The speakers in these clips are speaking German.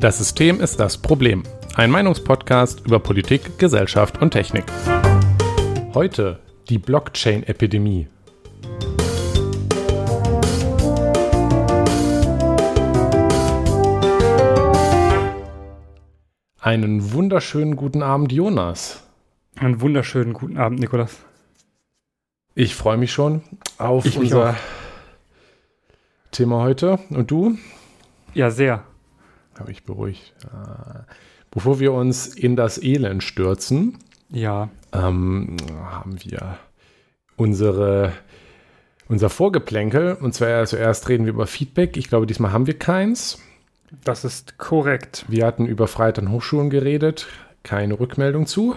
Das System ist das Problem. Ein Meinungspodcast über Politik, Gesellschaft und Technik. Heute die Blockchain-Epidemie. Einen wunderschönen guten Abend, Jonas. Einen wunderschönen guten Abend, Nikolas. Ich freue mich schon auf ich unser Thema heute. Und du? Ja, sehr. Habe ich beruhigt. Äh, bevor wir uns in das Elend stürzen, ja. ähm, haben wir unsere, unser Vorgeplänkel. Und zwar zuerst reden wir über Feedback. Ich glaube, diesmal haben wir keins. Das ist korrekt. Wir hatten über Freiheit an Hochschulen geredet. Keine Rückmeldung zu.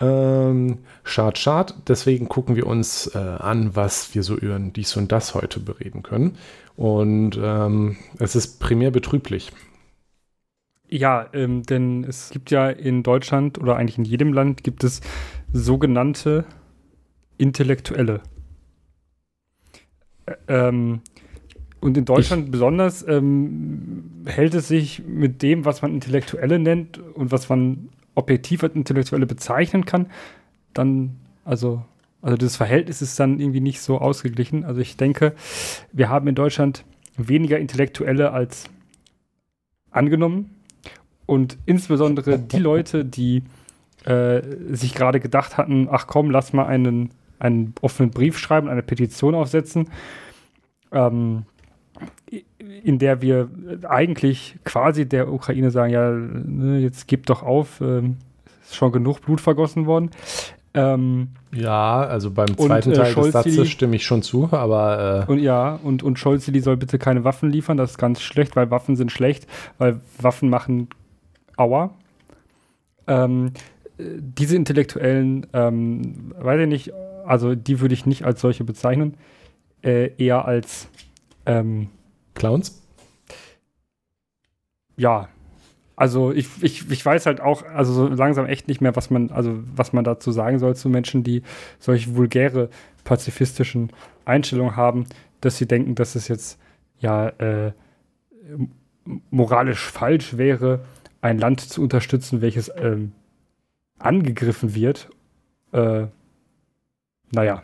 Ähm, schad, schad. Deswegen gucken wir uns äh, an, was wir so über dies und das heute bereden können. Und ähm, es ist primär betrüblich. Ja, ähm, denn es gibt ja in Deutschland oder eigentlich in jedem Land gibt es sogenannte Intellektuelle. ähm, und in Deutschland ich besonders ähm, hält es sich mit dem, was man Intellektuelle nennt und was man objektiv als Intellektuelle bezeichnen kann, dann, also, also das Verhältnis ist dann irgendwie nicht so ausgeglichen. Also ich denke, wir haben in Deutschland weniger Intellektuelle als angenommen. Und insbesondere die Leute, die äh, sich gerade gedacht hatten, ach komm, lass mal einen, einen offenen Brief schreiben, eine Petition aufsetzen, ähm, in der wir eigentlich quasi der Ukraine sagen, ja, ne, jetzt gib doch auf, ähm, ist schon genug Blut vergossen worden. Ähm, ja, also beim zweiten und, äh, Teil des Satzes stimme ich schon zu, aber. Äh und ja, und, und Scholz, die soll bitte keine Waffen liefern, das ist ganz schlecht, weil Waffen sind schlecht, weil Waffen machen Aua. Ähm, diese Intellektuellen, ähm, weiß ich nicht, also die würde ich nicht als solche bezeichnen, äh, eher als ähm, Clowns? Ja. Also ich, ich, ich weiß halt auch, also so langsam echt nicht mehr, was man, also was man dazu sagen soll zu Menschen, die solche vulgäre pazifistischen Einstellungen haben, dass sie denken, dass es jetzt ja äh, moralisch falsch wäre, ein Land zu unterstützen, welches ähm, angegriffen wird. Äh, naja,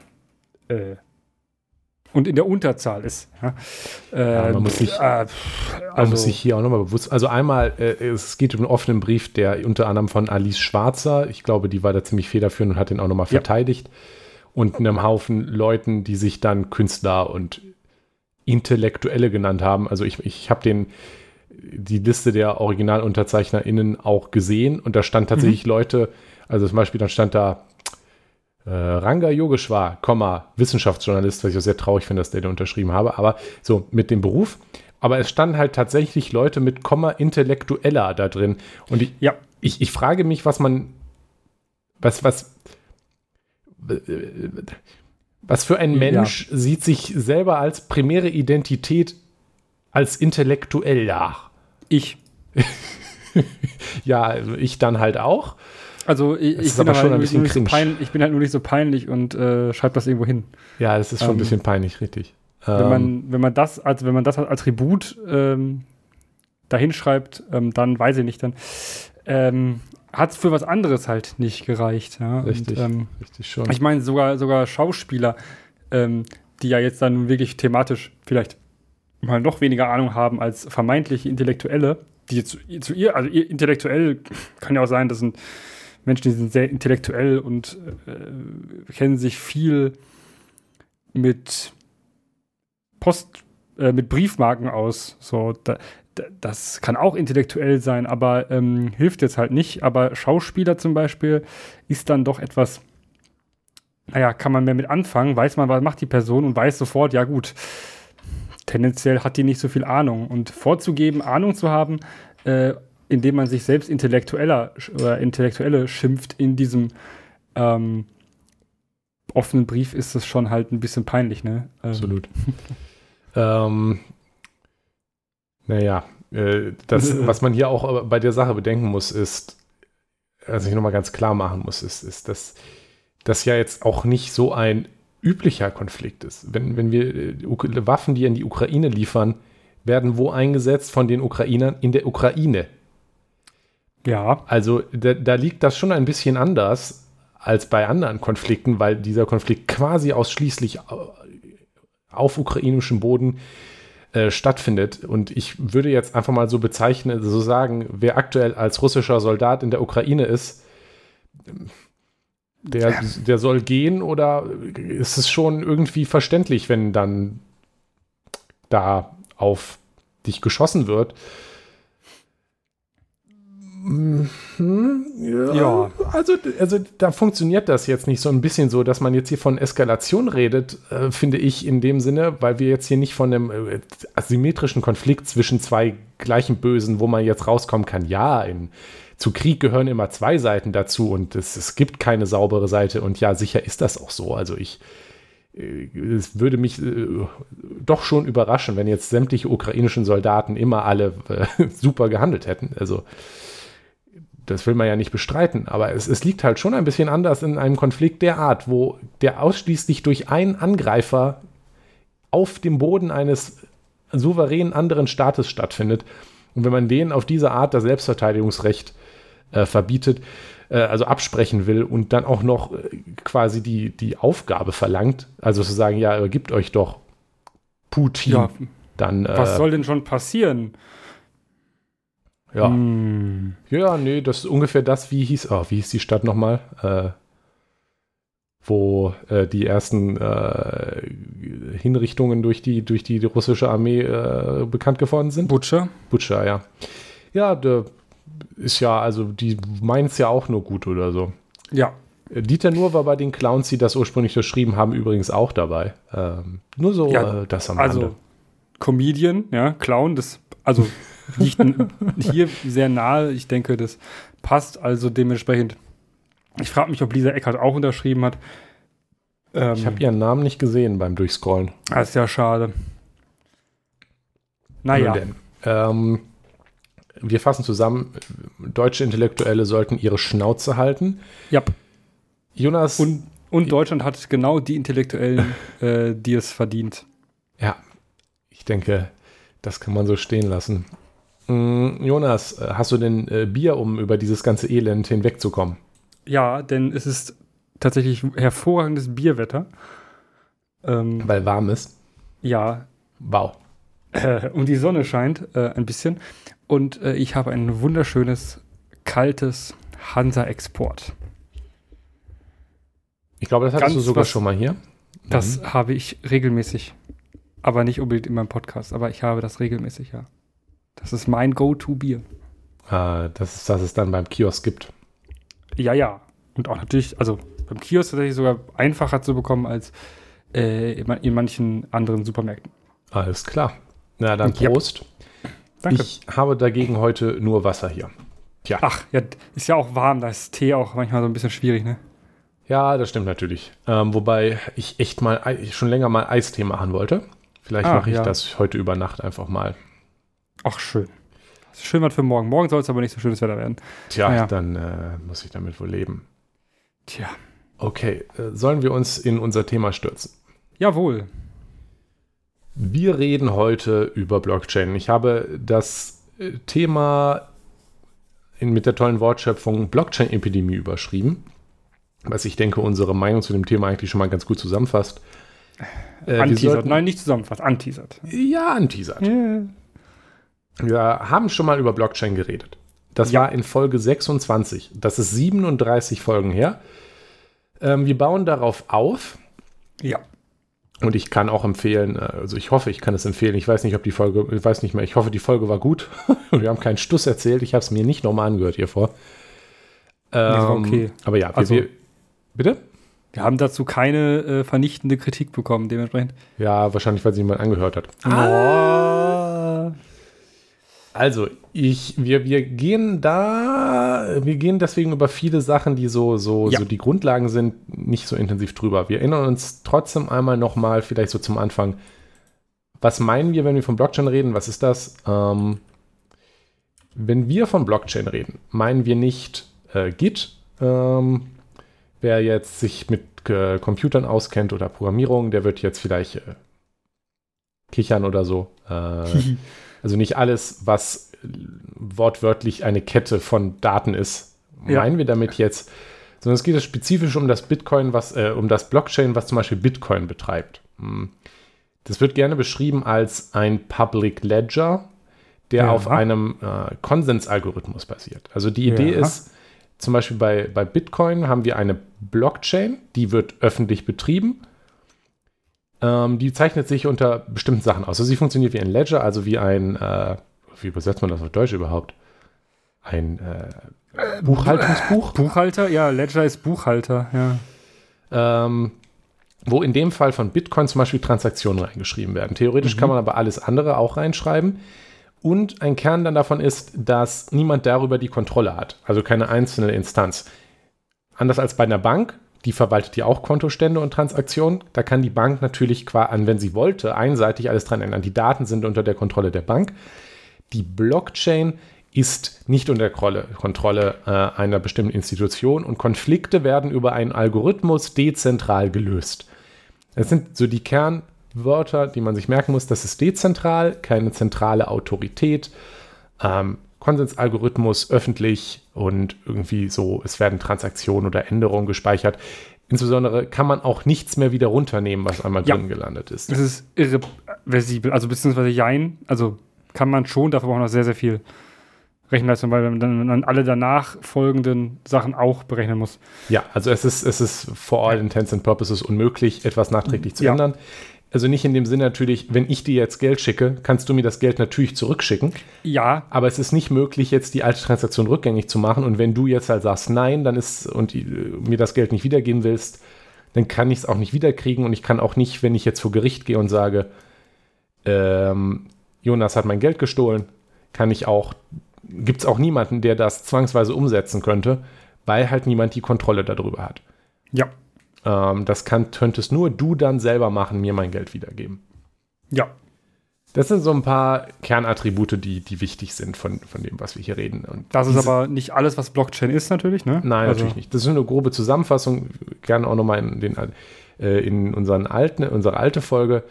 äh, und in der Unterzahl ist. Ja. Äh, ja, man, muss sich, äh, also, man muss sich hier auch nochmal bewusst, also einmal, äh, es geht um einen offenen Brief, der unter anderem von Alice Schwarzer, ich glaube, die war da ziemlich federführend und hat den auch nochmal verteidigt, ja. und einem Haufen Leuten, die sich dann Künstler und Intellektuelle genannt haben. Also ich, ich habe den die Liste der OriginalunterzeichnerInnen auch gesehen und da stand tatsächlich mhm. Leute, also zum Beispiel dann stand da äh, Ranga Yogeshwar, Komma, Wissenschaftsjournalist, was ich auch sehr traurig finde, dass der da unterschrieben habe, aber so mit dem Beruf. Aber es standen halt tatsächlich Leute mit Komma Intellektueller da drin. Und ich, ja. ich, ich frage mich, was man, was, was, was für ein Mensch ja. sieht sich selber als primäre Identität als intellektuell nach? Ich. ja, also ich dann halt auch. Also ich, ich bin, halt so ich bin halt nur nicht so peinlich und äh, schreibe das irgendwo hin. Ja, das ist schon ähm, ein bisschen peinlich, richtig. Wenn man, ähm, wenn man das als, wenn man das als Attribut ähm, dahin schreibt, ähm, dann weiß ich nicht, dann ähm, hat es für was anderes halt nicht gereicht. Ja? Richtig, und, ähm, richtig schon. Ich meine, sogar, sogar Schauspieler, ähm, die ja jetzt dann wirklich thematisch vielleicht mal noch weniger Ahnung haben als vermeintliche Intellektuelle, die zu, zu ihr, also ihr intellektuell kann ja auch sein, das sind Menschen, die sind sehr intellektuell und äh, kennen sich viel mit Post, äh, mit Briefmarken aus. So, da, da, das kann auch intellektuell sein, aber ähm, hilft jetzt halt nicht. Aber Schauspieler zum Beispiel ist dann doch etwas, naja, kann man mehr mit anfangen, weiß man, was macht die Person und weiß sofort, ja gut, tendenziell hat die nicht so viel Ahnung. Und vorzugeben, Ahnung zu haben, äh, indem man sich selbst intellektueller oder Intellektuelle schimpft in diesem ähm, offenen Brief, ist das schon halt ein bisschen peinlich, ne? Ähm. Absolut. ähm, naja, äh, das, was man hier auch bei der Sache bedenken muss, ist, was ich nochmal ganz klar machen muss, ist, ist, dass das ja jetzt auch nicht so ein üblicher Konflikt ist. Wenn, wenn wir äh, Waffen, die an die Ukraine liefern, werden wo eingesetzt von den Ukrainern in der Ukraine. Ja. Also da, da liegt das schon ein bisschen anders als bei anderen Konflikten, weil dieser Konflikt quasi ausschließlich auf ukrainischem Boden äh, stattfindet. Und ich würde jetzt einfach mal so bezeichnen, so sagen, wer aktuell als russischer Soldat in der Ukraine ist, der, der soll gehen oder ist es schon irgendwie verständlich, wenn dann da auf dich geschossen wird? Ja, ja, Also, also da funktioniert das jetzt nicht so ein bisschen so, dass man jetzt hier von Eskalation redet, äh, finde ich in dem Sinne, weil wir jetzt hier nicht von einem äh, asymmetrischen Konflikt zwischen zwei gleichen Bösen, wo man jetzt rauskommen kann, ja, in, zu Krieg gehören immer zwei Seiten dazu und es, es gibt keine saubere Seite und ja, sicher ist das auch so. Also ich, äh, es würde mich äh, doch schon überraschen, wenn jetzt sämtliche ukrainischen Soldaten immer alle äh, super gehandelt hätten. Also das will man ja nicht bestreiten, aber es, es, liegt halt schon ein bisschen anders in einem Konflikt der Art, wo der ausschließlich durch einen Angreifer auf dem Boden eines souveränen anderen Staates stattfindet. Und wenn man denen auf diese Art das Selbstverteidigungsrecht äh, verbietet, äh, also absprechen will und dann auch noch äh, quasi die, die Aufgabe verlangt, also zu sagen, ja, gebt euch doch Putin, ja, dann. was äh, soll denn schon passieren? Ja. Hm. Ja, nee, das ist ungefähr das, wie hieß, oh, wie hieß die Stadt nochmal? Äh, wo äh, die ersten äh, Hinrichtungen durch die, durch die, die russische Armee äh, bekannt geworden sind. Butcher? Butcher, ja. Ja, der ist ja, also die meint es ja auch nur gut oder so. Ja. Dieter Nur war bei den Clowns, die das ursprünglich geschrieben haben, übrigens auch dabei. Ähm, nur so ja, äh, das am also, Rande. Comedian, ja, Clown, das, also liegt hier sehr nahe. Ich denke, das passt also dementsprechend. Ich frage mich, ob Lisa Eckert auch unterschrieben hat. Ähm, ich habe ihren Namen nicht gesehen beim Durchscrollen. Das ah, ist ja schade. Naja. Ähm, wir fassen zusammen, deutsche Intellektuelle sollten ihre Schnauze halten. Ja. Jonas. Und, und Deutschland hat genau die Intellektuellen, äh, die es verdient. Ja, ich denke, das kann man so stehen lassen. Mm, Jonas, äh, hast du denn äh, Bier, um über dieses ganze Elend hinwegzukommen? Ja, denn es ist tatsächlich hervorragendes Bierwetter. Ähm, Weil warm ist? Ja. Wow. Äh, und die Sonne scheint äh, ein bisschen. Und äh, ich habe ein wunderschönes, kaltes Hansa-Export. Ich glaube, das hattest Ganz du sogar was, schon mal hier. Das mhm. habe ich regelmäßig. Aber nicht unbedingt in meinem Podcast. Aber ich habe das regelmäßig, ja. Das ist mein Go-To-Bier. Ah, das ist, das es dann beim Kiosk gibt. Ja, ja. Und auch natürlich, also beim Kiosk tatsächlich sogar einfacher zu bekommen als äh, in manchen anderen Supermärkten. Alles klar. Na dann Prost. Ja. Danke. Ich habe dagegen heute nur Wasser hier. Tja. Ach, ja, ist ja auch warm. Da ist Tee auch manchmal so ein bisschen schwierig, ne? Ja, das stimmt natürlich. Ähm, wobei ich echt mal schon länger mal Eistee machen wollte. Vielleicht ah, mache ich ja. das heute über Nacht einfach mal. Ach, schön. Schön was für morgen. Morgen soll es aber nicht so schönes Wetter werden. Tja, naja. dann äh, muss ich damit wohl leben. Tja. Okay, äh, sollen wir uns in unser Thema stürzen? Jawohl. Wir reden heute über Blockchain. Ich habe das äh, Thema in, mit der tollen Wortschöpfung Blockchain-Epidemie überschrieben, was ich denke, unsere Meinung zu dem Thema eigentlich schon mal ganz gut zusammenfasst. Äh, anteasert. Nein, nicht zusammenfasst, anteasert. Ja, anteasert. Yeah. Wir haben schon mal über Blockchain geredet. Das ja. war in Folge 26. Das ist 37 Folgen her. Ähm, wir bauen darauf auf. Ja. Und ich kann auch empfehlen, äh, also ich hoffe, ich kann es empfehlen. Ich weiß nicht, ob die Folge, ich weiß nicht mehr, ich hoffe, die Folge war gut. wir haben keinen Stuss erzählt. Ich habe es mir nicht nochmal angehört hier vor. Ähm, okay. Aber ja, wir, also, wir, bitte? Wir haben dazu keine äh, vernichtende Kritik bekommen, dementsprechend. Ja, wahrscheinlich, weil sie jemand angehört hat. Ah. Also, ich, wir, wir gehen da, wir gehen deswegen über viele Sachen, die so, so, ja. so die Grundlagen sind, nicht so intensiv drüber. Wir erinnern uns trotzdem einmal nochmal, vielleicht so zum Anfang, was meinen wir, wenn wir von Blockchain reden? Was ist das? Ähm, wenn wir von Blockchain reden, meinen wir nicht äh, Git. Ähm, wer jetzt sich mit äh, Computern auskennt oder Programmierung, der wird jetzt vielleicht äh, kichern oder so. Also nicht alles, was wortwörtlich eine Kette von Daten ist, ja. meinen wir damit jetzt, sondern es geht spezifisch um das Bitcoin, was, äh, um das Blockchain, was zum Beispiel Bitcoin betreibt. Hm. Das wird gerne beschrieben als ein Public Ledger, der ja. auf einem äh, Konsensalgorithmus basiert. Also die Idee ja. ist, zum Beispiel bei, bei Bitcoin haben wir eine Blockchain, die wird öffentlich betrieben. Ähm, die zeichnet sich unter bestimmten Sachen aus. Also sie funktioniert wie ein Ledger, also wie ein, äh, wie übersetzt man das auf Deutsch überhaupt? Ein äh, Buchhaltungsbuch? Buchhalter, ja, Ledger ist Buchhalter, ja. Ähm, wo in dem Fall von Bitcoin zum Beispiel Transaktionen reingeschrieben werden. Theoretisch mhm. kann man aber alles andere auch reinschreiben. Und ein Kern dann davon ist, dass niemand darüber die Kontrolle hat, also keine einzelne Instanz. Anders als bei einer Bank, die verwaltet ja auch Kontostände und Transaktionen. Da kann die Bank natürlich, wenn sie wollte, einseitig alles dran ändern. Die Daten sind unter der Kontrolle der Bank. Die Blockchain ist nicht unter Kontrolle äh, einer bestimmten Institution und Konflikte werden über einen Algorithmus dezentral gelöst. Das sind so die Kernwörter, die man sich merken muss. Das ist dezentral, keine zentrale Autorität. Ähm, Konsensalgorithmus öffentlich und irgendwie so, es werden Transaktionen oder Änderungen gespeichert. Insbesondere kann man auch nichts mehr wieder runternehmen, was einmal ja. drin gelandet ist. Das ist irreversibel, also beziehungsweise Jein, also kann man schon, dafür braucht man noch sehr, sehr viel Rechenleistung, weil man dann, alle danach folgenden Sachen auch berechnen muss. Ja, also es ist, es ist for all intents and purposes unmöglich, etwas nachträglich zu ja. ändern. Also nicht in dem Sinne natürlich, wenn ich dir jetzt Geld schicke, kannst du mir das Geld natürlich zurückschicken. Ja. Aber es ist nicht möglich, jetzt die alte Transaktion rückgängig zu machen. Und wenn du jetzt halt sagst, nein, dann ist und die, mir das Geld nicht wiedergeben willst, dann kann ich es auch nicht wiederkriegen. Und ich kann auch nicht, wenn ich jetzt vor Gericht gehe und sage, ähm, Jonas hat mein Geld gestohlen, kann ich auch gibt es auch niemanden, der das zwangsweise umsetzen könnte, weil halt niemand die Kontrolle darüber hat. Ja. Ähm, das kann, könntest nur du dann selber machen, mir mein Geld wiedergeben. Ja. Das sind so ein paar Kernattribute, die, die wichtig sind von, von dem, was wir hier reden. Und das ist aber nicht alles, was Blockchain ist, natürlich, ne? Nein, also. natürlich nicht. Das ist eine grobe Zusammenfassung. Gerne auch nochmal in, den, äh, in unseren alten, unsere alte Folge.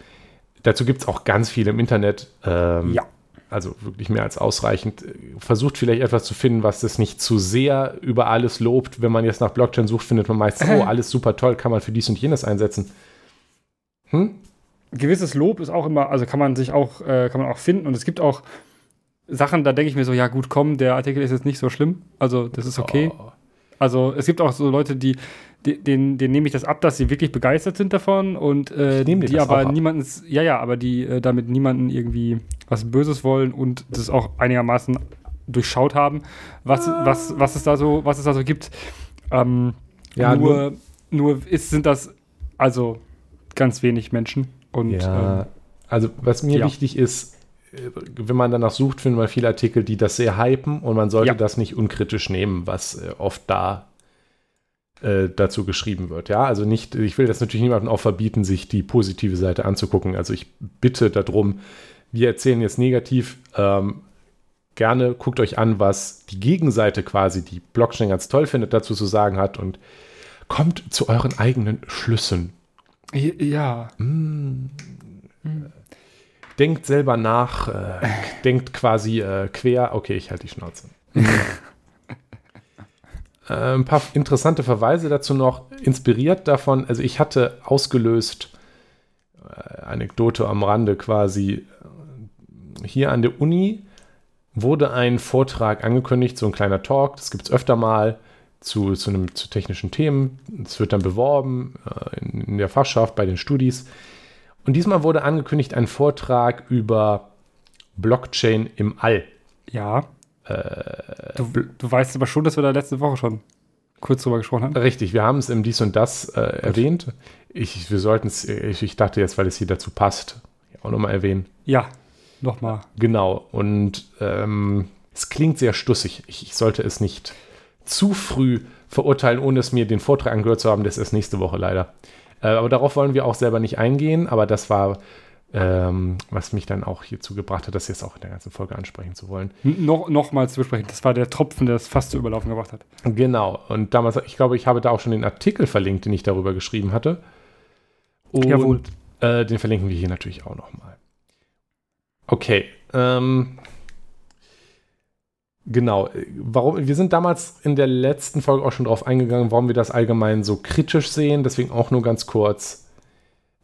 Dazu gibt es auch ganz viel im Internet. Ähm, ja also wirklich mehr als ausreichend, versucht vielleicht etwas zu finden, was das nicht zu sehr über alles lobt. Wenn man jetzt nach Blockchain sucht, findet man meistens, oh, alles super toll, kann man für dies und jenes einsetzen. Hm? Gewisses Lob ist auch immer, also kann man sich auch, äh, kann man auch finden und es gibt auch Sachen, da denke ich mir so, ja gut, komm, der Artikel ist jetzt nicht so schlimm, also das ist okay. Oh. Also es gibt auch so Leute, die, den, den nehme ich das ab, dass sie wirklich begeistert sind davon und äh, die aber niemanden, ja, ja, aber die äh, damit niemanden irgendwie was Böses wollen und das auch einigermaßen durchschaut haben, was, ah. was, was es da so, was es da so gibt. Ähm, ja, nur, nur, nur ist, sind das also ganz wenig Menschen. Und, ja, ähm, also was mir ja. wichtig ist, äh, wenn man danach sucht, findet man viele Artikel, die das sehr hypen und man sollte ja. das nicht unkritisch nehmen, was äh, oft da äh, dazu geschrieben wird. Ja, also nicht, ich will das natürlich niemandem auch verbieten, sich die positive Seite anzugucken. Also ich bitte darum, wir erzählen jetzt negativ. Ähm, gerne guckt euch an, was die Gegenseite quasi, die Blockchain ganz toll findet, dazu zu sagen hat und kommt zu euren eigenen Schlüssen. Ja. Mm. Denkt selber nach, äh, denkt quasi äh, quer. Okay, ich halte die Schnauze. Ein paar interessante Verweise dazu noch, inspiriert davon. Also ich hatte ausgelöst, äh, Anekdote am Rande quasi, hier an der Uni wurde ein Vortrag angekündigt, so ein kleiner Talk, das gibt es öfter mal zu, zu, einem, zu technischen Themen. Es wird dann beworben äh, in, in der Fachschaft bei den Studis. Und diesmal wurde angekündigt ein Vortrag über Blockchain im All. Ja. Äh, du, du, weißt aber schon, dass wir da letzte Woche schon kurz drüber gesprochen haben. Richtig, wir haben es im Dies und Das äh, erwähnt. Ich, wir sollten es, ich, ich, dachte jetzt, weil es hier dazu passt, auch nochmal erwähnen. Ja, nochmal. Genau, und ähm, es klingt sehr stussig. Ich, ich, sollte es nicht zu früh verurteilen, ohne es mir den Vortrag angehört zu haben. Das ist nächste Woche leider. Äh, aber darauf wollen wir auch selber nicht eingehen. Aber das war ähm, was mich dann auch hierzu gebracht hat, das jetzt auch in der ganzen Folge ansprechen zu wollen. No, Nochmal zu besprechen, das war der Tropfen, der es fast zu überlaufen gebracht hat. Genau, und damals, ich glaube, ich habe da auch schon den Artikel verlinkt, den ich darüber geschrieben hatte. Und Jawohl. Äh, den verlinken wir hier natürlich auch nochmal. Okay. Ähm, genau. Warum, wir sind damals in der letzten Folge auch schon drauf eingegangen, warum wir das allgemein so kritisch sehen. Deswegen auch nur ganz kurz.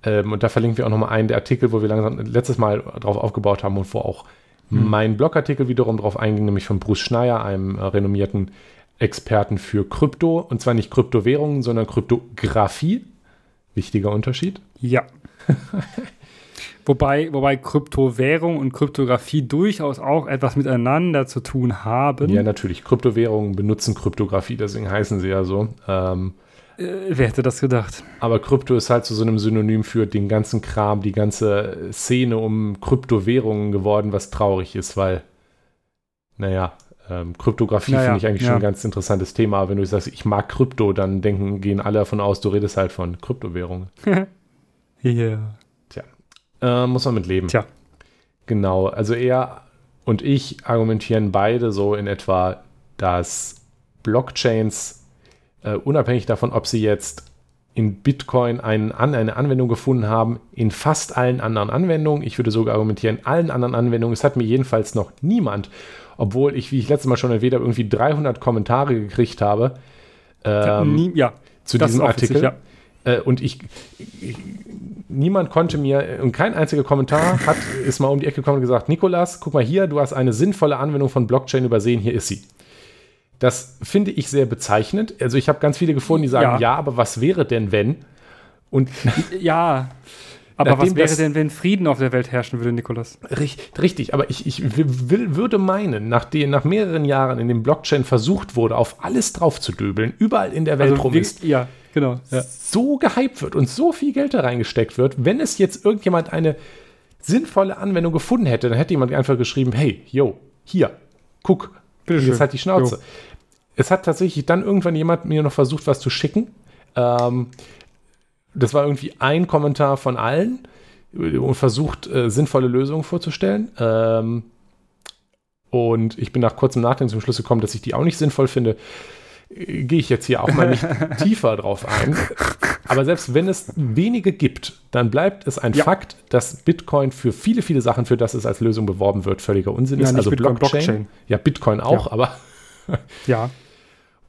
Ähm, und da verlinken wir auch nochmal einen der Artikel, wo wir langsam letztes Mal drauf aufgebaut haben und wo auch hm. mein Blogartikel wiederum drauf einging, nämlich von Bruce Schneier, einem äh, renommierten Experten für Krypto. Und zwar nicht Kryptowährungen, sondern Kryptographie. Wichtiger Unterschied. Ja. wobei, wobei Kryptowährung und Kryptographie durchaus auch etwas miteinander zu tun haben. Ja, natürlich. Kryptowährungen benutzen Kryptographie, deswegen heißen sie ja so. Ähm, äh, wer hätte das gedacht? Aber Krypto ist halt zu so einem Synonym für den ganzen Kram, die ganze Szene um Kryptowährungen geworden, was traurig ist, weil, naja, ähm, Kryptographie naja, finde ich eigentlich ja. schon ein ganz interessantes Thema. Aber wenn du sagst, ich mag Krypto, dann denken, gehen alle davon aus, du redest halt von Kryptowährungen. Ja. yeah. Tja, äh, muss man mit leben. Tja. Genau, also er und ich argumentieren beide so in etwa, dass Blockchains, äh, unabhängig davon, ob sie jetzt in Bitcoin einen, an, eine Anwendung gefunden haben, in fast allen anderen Anwendungen, ich würde sogar argumentieren, allen anderen Anwendungen, es hat mir jedenfalls noch niemand obwohl ich, wie ich letztes Mal schon erwähnt habe, irgendwie 300 Kommentare gekriegt habe. Ähm, Nie, ja, zu diesem Artikel. Ja. Äh, und ich, ich, niemand konnte mir, und kein einziger Kommentar hat, ist mal um die Ecke gekommen und gesagt, Nikolas, guck mal hier, du hast eine sinnvolle Anwendung von Blockchain übersehen, hier ist sie. Das finde ich sehr bezeichnend. Also ich habe ganz viele gefunden, die sagen, ja. ja, aber was wäre denn, wenn? Und ja, aber was wäre denn, wenn Frieden auf der Welt herrschen würde, Nikolas? Richtig, aber ich, ich will, würde meinen, nachdem nach mehreren Jahren in dem Blockchain versucht wurde, auf alles drauf zu döbeln, überall in der Welt also, rum ist, ja, genau, ja. so gehypt wird und so viel Geld da reingesteckt wird, wenn es jetzt irgendjemand eine sinnvolle Anwendung gefunden hätte, dann hätte jemand einfach geschrieben, hey, yo, hier, guck, Bitte jetzt halt die Schnauze. Jo. Es hat tatsächlich dann irgendwann jemand mir noch versucht, was zu schicken. Ähm, das war irgendwie ein Kommentar von allen und versucht, äh, sinnvolle Lösungen vorzustellen. Ähm, und ich bin nach kurzem Nachdenken zum Schluss gekommen, dass ich die auch nicht sinnvoll finde. Äh, gehe ich jetzt hier auch mal nicht tiefer drauf ein. Aber selbst wenn es wenige gibt, dann bleibt es ein ja. Fakt, dass Bitcoin für viele, viele Sachen, für das es als Lösung beworben wird, völliger Unsinn ja, ist. Also Bitcoin, Blockchain, Blockchain. Ja, Bitcoin auch, ja. aber. ja.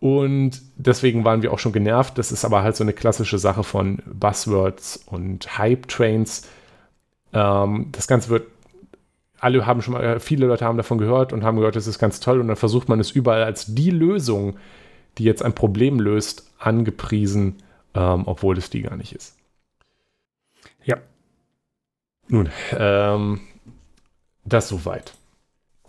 Und deswegen waren wir auch schon genervt. Das ist aber halt so eine klassische Sache von Buzzwords und Hype-Trains. Ähm, das Ganze wird, alle haben schon mal, viele Leute haben davon gehört und haben gehört, das ist ganz toll. Und dann versucht man es überall als die Lösung, die jetzt ein Problem löst, angepriesen, ähm, obwohl es die gar nicht ist. Ja. Nun, ähm, das soweit.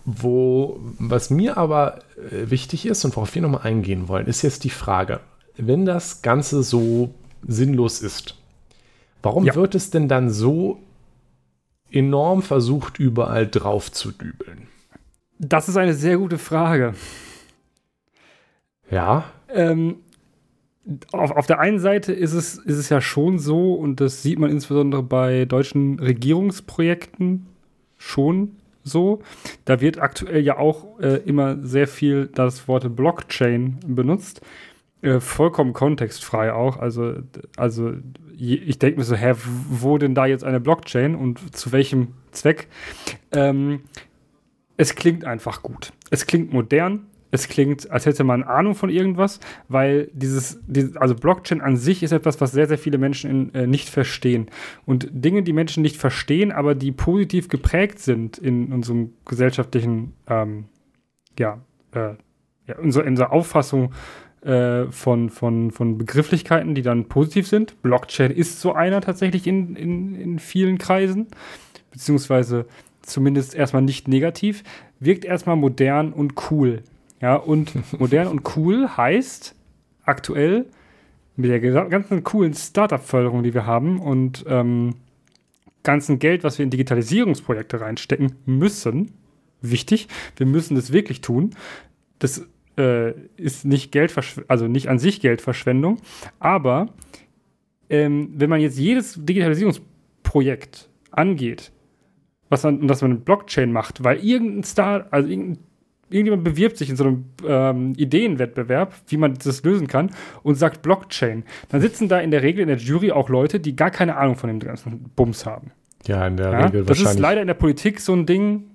Wo, was mir aber äh, wichtig ist und worauf wir nochmal eingehen wollen, ist jetzt die Frage, wenn das Ganze so sinnlos ist, warum ja. wird es denn dann so enorm versucht, überall drauf zu dübeln? Das ist eine sehr gute Frage. Ja. Ähm, auf, auf der einen Seite ist es, ist es ja schon so, und das sieht man insbesondere bei deutschen Regierungsprojekten schon, so. Da wird aktuell ja auch äh, immer sehr viel das Wort Blockchain benutzt. Äh, vollkommen kontextfrei auch. Also, also ich denke mir so, hä, wo denn da jetzt eine Blockchain und zu welchem Zweck? Ähm, es klingt einfach gut. Es klingt modern, es klingt, als hätte man Ahnung von irgendwas, weil dieses, dieses, also Blockchain an sich ist etwas, was sehr, sehr viele Menschen in, äh, nicht verstehen. Und Dinge, die Menschen nicht verstehen, aber die positiv geprägt sind in unserem gesellschaftlichen, ähm, ja, äh, ja, unser, unserer Auffassung äh, von, von, von Begrifflichkeiten, die dann positiv sind. Blockchain ist so einer tatsächlich in, in, in vielen Kreisen, beziehungsweise zumindest erstmal nicht negativ, wirkt erstmal modern und cool. Ja, und modern und cool heißt aktuell mit der ganzen coolen Startup-Förderung, die wir haben und ähm, ganzen Geld, was wir in Digitalisierungsprojekte reinstecken müssen, wichtig, wir müssen das wirklich tun. Das äh, ist nicht Geld, also nicht an sich Geldverschwendung, aber ähm, wenn man jetzt jedes Digitalisierungsprojekt angeht, was man, das man mit Blockchain macht, weil irgendein Star, also irgendein irgendjemand bewirbt sich in so einem ähm, Ideenwettbewerb, wie man das lösen kann, und sagt Blockchain. Dann sitzen da in der Regel in der Jury auch Leute, die gar keine Ahnung von dem ganzen Bums haben. Ja, in der ja, Regel das wahrscheinlich. Das ist leider in der Politik so ein Ding,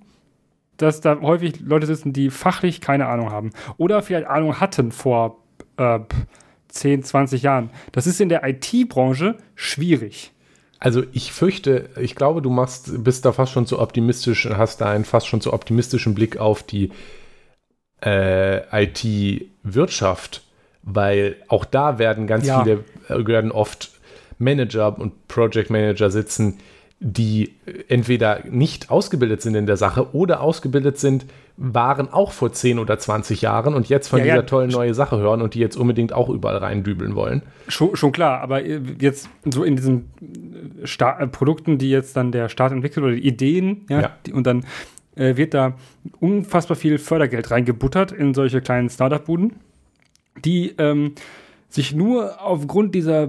dass da häufig Leute sitzen, die fachlich keine Ahnung haben. Oder vielleicht Ahnung hatten vor äh, 10, 20 Jahren. Das ist in der IT-Branche schwierig. Also ich fürchte, ich glaube, du machst, bist da fast schon zu optimistisch, hast da einen fast schon zu optimistischen Blick auf die äh, IT-Wirtschaft, weil auch da werden ganz ja. viele, äh, werden oft Manager und Project Manager sitzen, die entweder nicht ausgebildet sind in der Sache oder ausgebildet sind, waren auch vor 10 oder 20 Jahren und jetzt von ja, dieser ja. tollen neuen Sache hören und die jetzt unbedingt auch überall reindübeln wollen. Schon, schon klar, aber jetzt so in diesen Sta äh, Produkten, die jetzt dann der Staat entwickelt oder die Ideen, ja, ja. Die, und dann äh, wird da unfassbar viel Fördergeld reingebuttert in solche kleinen Startup-Buden, die ähm, sich nur aufgrund dieser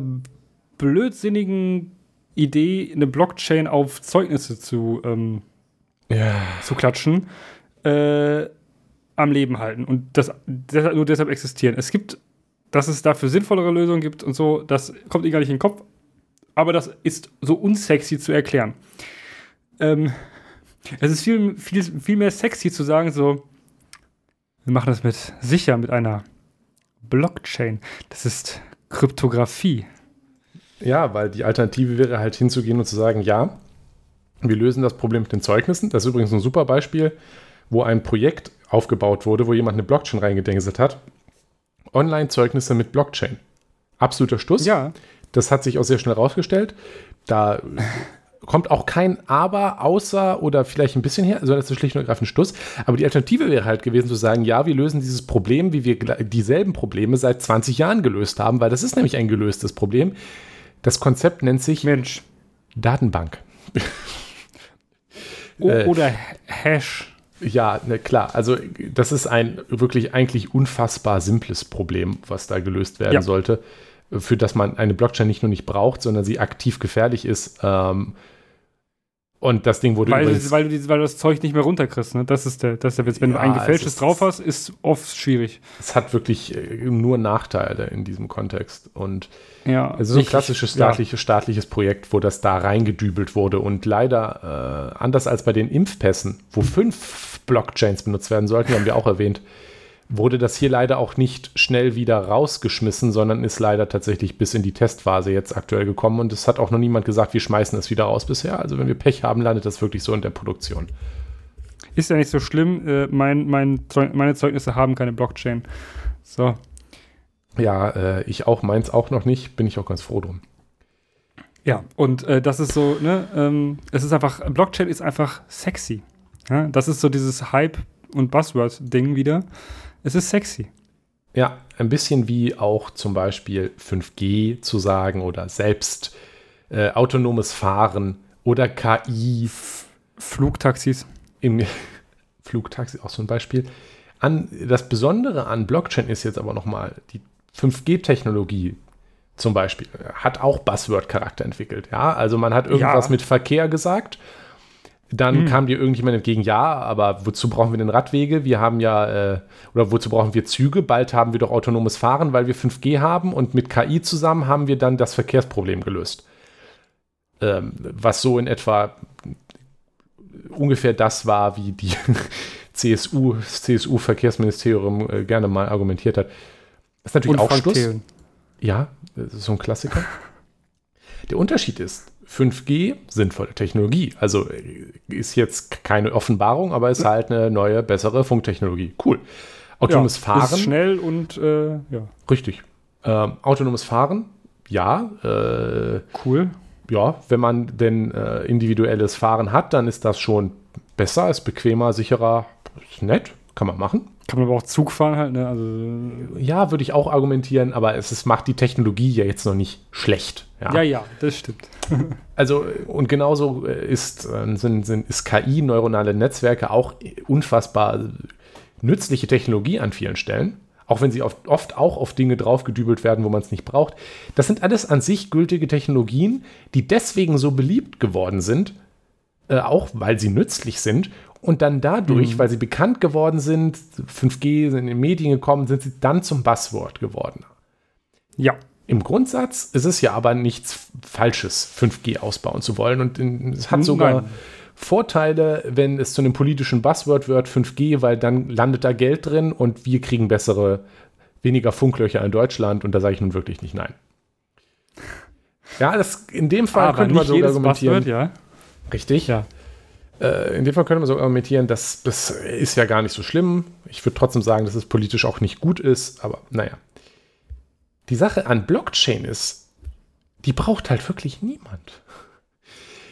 blödsinnigen Idee, eine Blockchain auf Zeugnisse zu, ähm, ja. zu klatschen, äh, am Leben halten und das deshalb, nur deshalb existieren. Es gibt, dass es dafür sinnvollere Lösungen gibt und so, das kommt ihnen gar nicht in den Kopf, aber das ist so unsexy zu erklären. Ähm, es ist viel, viel, viel mehr sexy zu sagen, so, wir machen das mit sicher mit einer Blockchain. Das ist Kryptographie. Ja, weil die Alternative wäre halt hinzugehen und zu sagen, ja, wir lösen das Problem mit den Zeugnissen. Das ist übrigens ein super Beispiel, wo ein Projekt aufgebaut wurde, wo jemand eine Blockchain reingedengselt hat. Online-Zeugnisse mit Blockchain. Absoluter Stuss. Ja. Das hat sich auch sehr schnell rausgestellt. Da kommt auch kein Aber, außer oder vielleicht ein bisschen her, sondern also das ist schlicht und ergreifend Stuss. Aber die Alternative wäre halt gewesen zu sagen, ja, wir lösen dieses Problem, wie wir dieselben Probleme seit 20 Jahren gelöst haben, weil das ist nämlich ein gelöstes Problem. Das Konzept nennt sich Mensch. Datenbank. Äh, oder Hash. Ja, ne, klar. Also das ist ein wirklich eigentlich unfassbar simples Problem, was da gelöst werden ja. sollte, für das man eine Blockchain nicht nur nicht braucht, sondern sie aktiv gefährlich ist. Ähm, und das Ding wurde weil, übrigens, weil, du, weil du das Zeug nicht mehr runterkriegst. Ne? Das ist der, das ist der Witz. Wenn ja, du ein gefälschtes drauf hast, ist oft schwierig. Es hat wirklich äh, nur Nachteile in diesem Kontext. Und ja, es ist so ein klassisches staatliche, ja. staatliches Projekt, wo das da reingedübelt wurde. Und leider, äh, anders als bei den Impfpässen, wo fünf Blockchains benutzt werden sollten, haben wir auch erwähnt, wurde das hier leider auch nicht schnell wieder rausgeschmissen, sondern ist leider tatsächlich bis in die Testphase jetzt aktuell gekommen. Und es hat auch noch niemand gesagt, wir schmeißen es wieder raus bisher. Also wenn wir Pech haben, landet das wirklich so in der Produktion. Ist ja nicht so schlimm. Äh, mein, mein meine Zeugnisse haben keine Blockchain. So. Ja, äh, ich auch, meins auch noch nicht. Bin ich auch ganz froh drum. Ja, und äh, das ist so, ne, ähm, es ist einfach, Blockchain ist einfach sexy. Ja? Das ist so dieses Hype- und Buzzword-Ding wieder. Es ist sexy. Ja, ein bisschen wie auch zum Beispiel 5G zu sagen oder selbst äh, autonomes Fahren oder KI. F Flugtaxis. Im Flugtaxi auch so ein Beispiel. An, das Besondere an Blockchain ist jetzt aber nochmal, die 5G-Technologie zum Beispiel hat auch Buzzword-Charakter entwickelt. Ja, also man hat irgendwas ja. mit Verkehr gesagt dann mhm. kam dir irgendjemand entgegen, ja, aber wozu brauchen wir denn Radwege? Wir haben ja, äh, oder wozu brauchen wir Züge? Bald haben wir doch autonomes Fahren, weil wir 5G haben und mit KI zusammen haben wir dann das Verkehrsproblem gelöst. Ähm, was so in etwa ungefähr das war, wie die CSU, das CSU-Verkehrsministerium äh, gerne mal argumentiert hat. Das ist natürlich und auch Schluss. Ja, das ist so ein Klassiker. Der Unterschied ist, 5G, sinnvolle Technologie. Also ist jetzt keine Offenbarung, aber ist halt eine neue, bessere Funktechnologie. Cool. Autonomes ja, Fahren. Ist schnell und äh, ja. Richtig. Ähm, autonomes Fahren, ja. Äh, cool. Ja, wenn man denn äh, individuelles Fahren hat, dann ist das schon besser, ist bequemer, sicherer, ist nett, kann man machen. Kann man aber auch Zug fahren halt, ne? Also, ja, würde ich auch argumentieren, aber es ist, macht die Technologie ja jetzt noch nicht schlecht. Ja, ja, ja das stimmt. also, und genauso ist, äh, sind, sind, ist KI, neuronale Netzwerke, auch unfassbar nützliche Technologie an vielen Stellen. Auch wenn sie oft, oft auch auf Dinge draufgedübelt werden, wo man es nicht braucht. Das sind alles an sich gültige Technologien, die deswegen so beliebt geworden sind, äh, auch weil sie nützlich sind und dann dadurch, mhm. weil sie bekannt geworden sind, 5G sind in den Medien gekommen, sind sie dann zum Buzzword geworden. Ja. Im Grundsatz ist es ja aber nichts Falsches, 5G ausbauen zu wollen. Und es hat sogar Nein. Vorteile, wenn es zu einem politischen Buzzword wird, 5G, weil dann landet da Geld drin und wir kriegen bessere, weniger Funklöcher in Deutschland. Und da sage ich nun wirklich nicht nein. Ja, das, in dem Fall aber könnte man sogar argumentieren. Buzzword, ja. Richtig. Ja. Äh, in dem Fall könnte man so argumentieren, dass das ist ja gar nicht so schlimm. Ich würde trotzdem sagen, dass es politisch auch nicht gut ist, aber naja. Die Sache an Blockchain ist, die braucht halt wirklich niemand.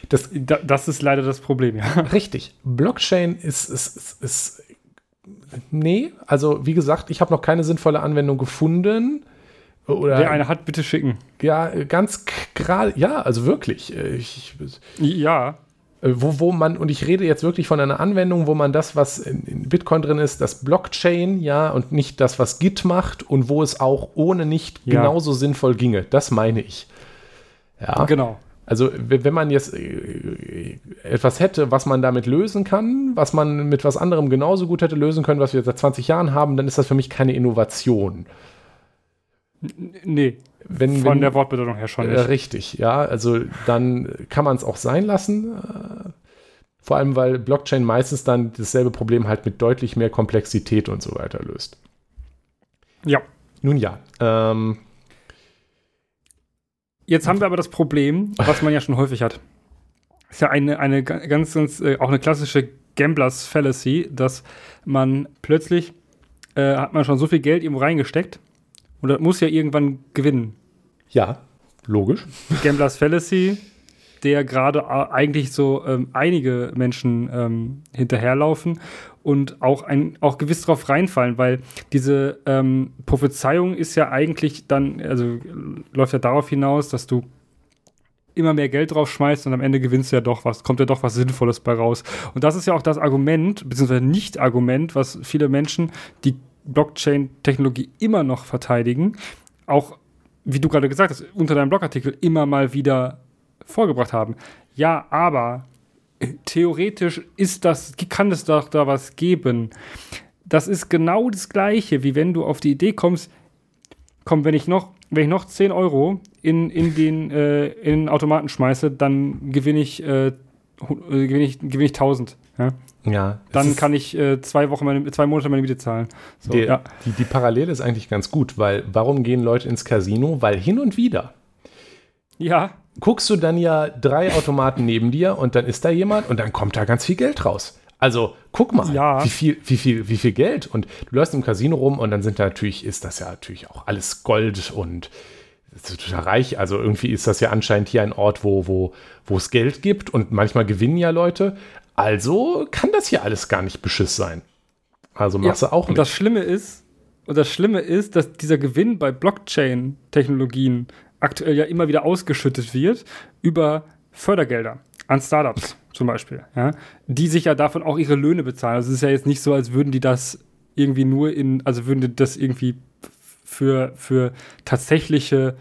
Das, das ist leider das Problem, ja. Richtig. Blockchain ist, ist, ist, ist nee, also wie gesagt, ich habe noch keine sinnvolle Anwendung gefunden. Oder, Wer eine hat, bitte schicken. Ja, ganz gerade, ja, also wirklich. Ich, ja. Äh, wo, wo man, und ich rede jetzt wirklich von einer Anwendung, wo man das, was in, in, Bitcoin drin ist, das Blockchain, ja, und nicht das, was Git macht und wo es auch ohne nicht ja. genauso sinnvoll ginge. Das meine ich. Ja. Genau. Also, wenn man jetzt äh, etwas hätte, was man damit lösen kann, was man mit was anderem genauso gut hätte lösen können, was wir seit 20 Jahren haben, dann ist das für mich keine Innovation. Nee. Wenn, Von wenn, der Wortbedeutung her schon nicht. Äh, richtig, ja. Also dann kann man es auch sein lassen. Äh, vor allem, weil Blockchain meistens dann dasselbe Problem halt mit deutlich mehr Komplexität und so weiter löst. Ja. Nun ja. Ähm, Jetzt haben wir aber das Problem, was man ja schon häufig hat. Ist ja eine, eine ganz, ganz, äh, auch eine klassische Gamblers Fallacy, dass man plötzlich äh, hat man schon so viel Geld irgendwo reingesteckt und das muss ja irgendwann gewinnen. Ja, logisch. Gamblers Fallacy, der gerade eigentlich so ähm, einige Menschen ähm, hinterherlaufen und auch, ein, auch gewiss drauf reinfallen, weil diese ähm, Prophezeiung ist ja eigentlich dann, also läuft ja darauf hinaus, dass du immer mehr Geld drauf schmeißt und am Ende gewinnst du ja doch was, kommt ja doch was Sinnvolles bei raus. Und das ist ja auch das Argument, beziehungsweise Nicht-Argument, was viele Menschen, die Blockchain-Technologie immer noch verteidigen, auch, wie du gerade gesagt hast, unter deinem Blogartikel immer mal wieder vorgebracht haben. Ja, aber theoretisch ist das, kann es doch da was geben. Das ist genau das Gleiche, wie wenn du auf die Idee kommst, komm, wenn ich noch, wenn ich noch 10 Euro in, in, den, äh, in den Automaten schmeiße, dann gewinne ich, äh, äh gewinne ich, gewinne ich 1000. Ja? Ja. Dann kann ich äh, zwei Wochen, meine, zwei Monate meine Miete zahlen. So, die, ja. die, die Parallele ist eigentlich ganz gut, weil warum gehen Leute ins Casino? Weil hin und wieder. Ja. Guckst du dann ja drei Automaten neben dir und dann ist da jemand und dann kommt da ganz viel Geld raus. Also guck mal, ja. wie, viel, wie, viel, wie viel Geld. Und du läufst im Casino rum und dann sind da natürlich, ist das ja natürlich auch alles Gold und total reich. Also irgendwie ist das ja anscheinend hier ein Ort, wo, wo, wo es Geld gibt und manchmal gewinnen ja Leute. Also kann das hier alles gar nicht Beschiss sein. Also machst ja, du auch nicht. Und das Schlimme ist, und das Schlimme ist, dass dieser Gewinn bei Blockchain-Technologien aktuell ja immer wieder ausgeschüttet wird über Fördergelder an Startups zum Beispiel, ja, die sich ja davon auch ihre Löhne bezahlen. Also es ist ja jetzt nicht so, als würden die das irgendwie nur in, also würden die das irgendwie für, für tatsächliche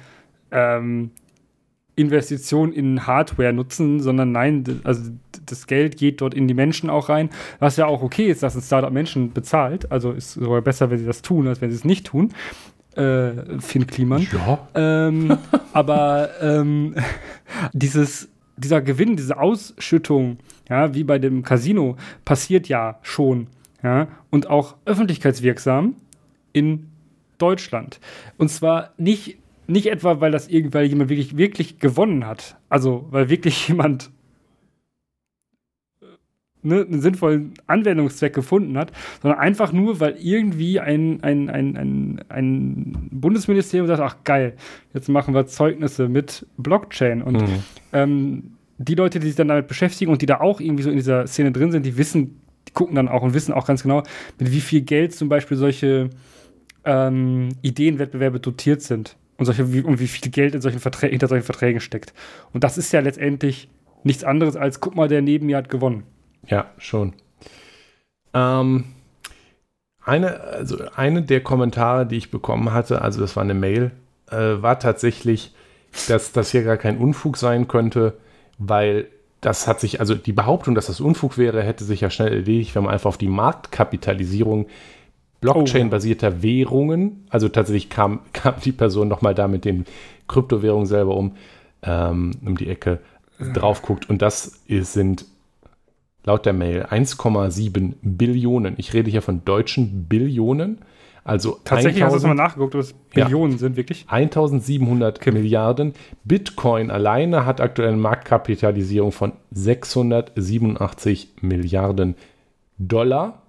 ähm, Investition in Hardware nutzen, sondern nein, also das Geld geht dort in die Menschen auch rein, was ja auch okay ist, dass ein Startup Menschen bezahlt. Also ist sogar besser, wenn sie das tun, als wenn sie es nicht tun. Äh, Finn Kliman. Ja. Ähm, aber ähm, dieses, dieser Gewinn, diese Ausschüttung, ja, wie bei dem Casino, passiert ja schon. Ja, und auch öffentlichkeitswirksam in Deutschland. Und zwar nicht nicht etwa, weil das irgendwann jemand wirklich, wirklich gewonnen hat. Also, weil wirklich jemand äh, ne, einen sinnvollen Anwendungszweck gefunden hat, sondern einfach nur, weil irgendwie ein, ein, ein, ein, ein Bundesministerium sagt, ach geil, jetzt machen wir Zeugnisse mit Blockchain. Und mhm. ähm, die Leute, die sich dann damit beschäftigen und die da auch irgendwie so in dieser Szene drin sind, die wissen, die gucken dann auch und wissen auch ganz genau, mit wie viel Geld zum Beispiel solche ähm, Ideenwettbewerbe dotiert sind und, solche, wie, und wie viel Geld in solchen hinter solchen Verträgen steckt. Und das ist ja letztendlich nichts anderes als, guck mal, der neben mir hat gewonnen. Ja, schon. Ähm, eine, also eine der Kommentare, die ich bekommen hatte, also das war eine Mail, äh, war tatsächlich, dass das hier gar kein Unfug sein könnte, weil das hat sich, also die Behauptung, dass das Unfug wäre, hätte sich ja schnell erledigt, wenn man einfach auf die Marktkapitalisierung Blockchain-basierter. Währungen. Also tatsächlich kam, kam die Person nochmal da mit den Kryptowährungen selber um, ähm, um die Ecke drauf guckt. Und das ist, sind laut der Mail 1,7 Billionen. Ich rede hier von deutschen Billionen. Also tatsächlich 1000, hast du mal nachgeguckt, dass Billionen ja, sind wirklich 1700 okay. Milliarden. Bitcoin alleine hat aktuell eine Marktkapitalisierung von 687 Milliarden Dollar.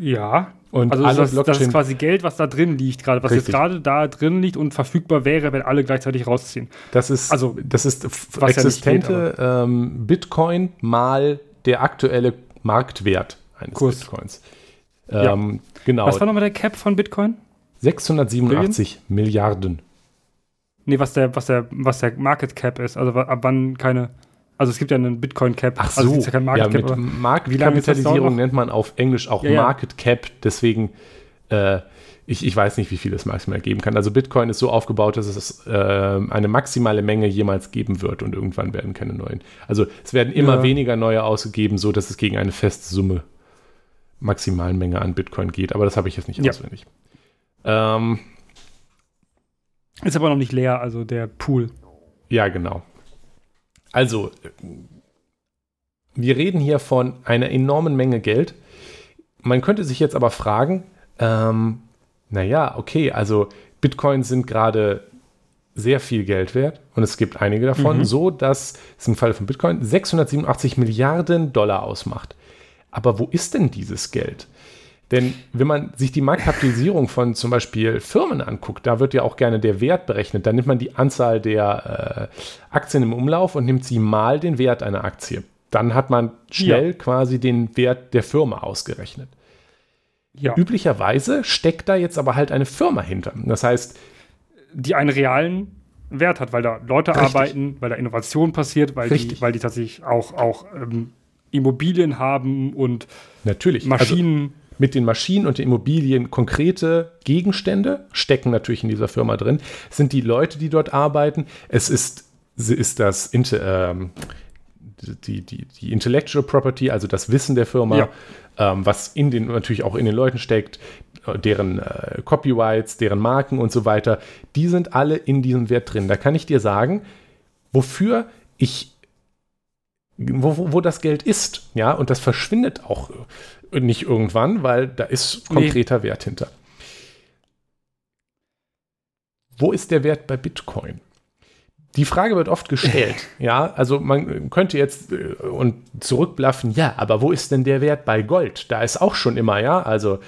Ja. Und also das, das, ist quasi Geld, was da drin liegt gerade, was Richtig. jetzt gerade da drin liegt und verfügbar wäre, wenn alle gleichzeitig rausziehen. Das ist, also, das ist existente ja geht, ähm, Bitcoin mal der aktuelle Marktwert eines Kurs. Bitcoins. Ähm, ja. Genau. Was war nochmal der Cap von Bitcoin? 687 Billion? Milliarden. Nee, was der, was der, was der Market Cap ist, also ab wann keine. Also es gibt ja einen Bitcoin Cap. Ach also so, also ja kein Market ja, Cap, mit Marktkapitalisierung nennt man auf Englisch auch ja, Market Cap. Deswegen, äh, ich, ich weiß nicht, wie viel es maximal geben kann. Also Bitcoin ist so aufgebaut, dass es äh, eine maximale Menge jemals geben wird und irgendwann werden keine neuen. Also es werden immer weniger neue ausgegeben, so dass es gegen eine feste Summe maximalen Menge an Bitcoin geht, aber das habe ich jetzt nicht ja. auswendig. Ähm, ist aber noch nicht leer, also der Pool. Ja, genau. Also, wir reden hier von einer enormen Menge Geld. Man könnte sich jetzt aber fragen, ähm, naja, okay, also Bitcoins sind gerade sehr viel Geld wert und es gibt einige davon, mhm. so dass es im Fall von Bitcoin 687 Milliarden Dollar ausmacht. Aber wo ist denn dieses Geld? Denn wenn man sich die Marktkapitalisierung von zum Beispiel Firmen anguckt, da wird ja auch gerne der Wert berechnet. Da nimmt man die Anzahl der äh, Aktien im Umlauf und nimmt sie mal den Wert einer Aktie. Dann hat man schnell ja. quasi den Wert der Firma ausgerechnet. Ja. Üblicherweise steckt da jetzt aber halt eine Firma hinter. Das heißt, die einen realen Wert hat, weil da Leute richtig. arbeiten, weil da Innovation passiert, weil, die, weil die tatsächlich auch, auch ähm, Immobilien haben und natürlich also Maschinen. Also mit den Maschinen und den Immobilien konkrete Gegenstände stecken natürlich in dieser Firma drin. Es sind die Leute, die dort arbeiten. Es ist, ist das ähm, die, die, die Intellectual Property, also das Wissen der Firma, ja. ähm, was in den, natürlich auch in den Leuten steckt, deren äh, Copyrights, deren Marken und so weiter, die sind alle in diesem Wert drin. Da kann ich dir sagen, wofür ich wo, wo, wo das Geld ist. Ja, und das verschwindet auch nicht irgendwann, weil da ist konkreter nee. Wert hinter. Wo ist der Wert bei Bitcoin? Die Frage wird oft gestellt. ja, also man könnte jetzt äh, und zurückblaffen, ja, aber wo ist denn der Wert bei Gold? Da ist auch schon immer, ja, also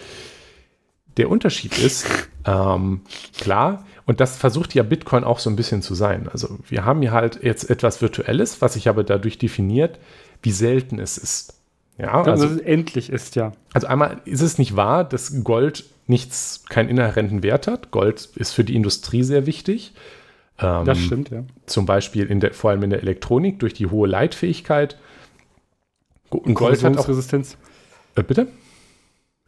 der Unterschied ist, ähm, klar, und das versucht ja Bitcoin auch so ein bisschen zu sein. Also wir haben hier halt jetzt etwas Virtuelles, was sich aber dadurch definiert, wie selten es ist. Ja, also, dass es endlich ist, ja. Also einmal ist es nicht wahr, dass Gold nichts, keinen inhärenten Wert hat. Gold ist für die Industrie sehr wichtig. Ähm, das stimmt, ja. Zum Beispiel in der, vor allem in der Elektronik durch die hohe Leitfähigkeit. Und Gold hat auch. Resistenz. Äh, bitte?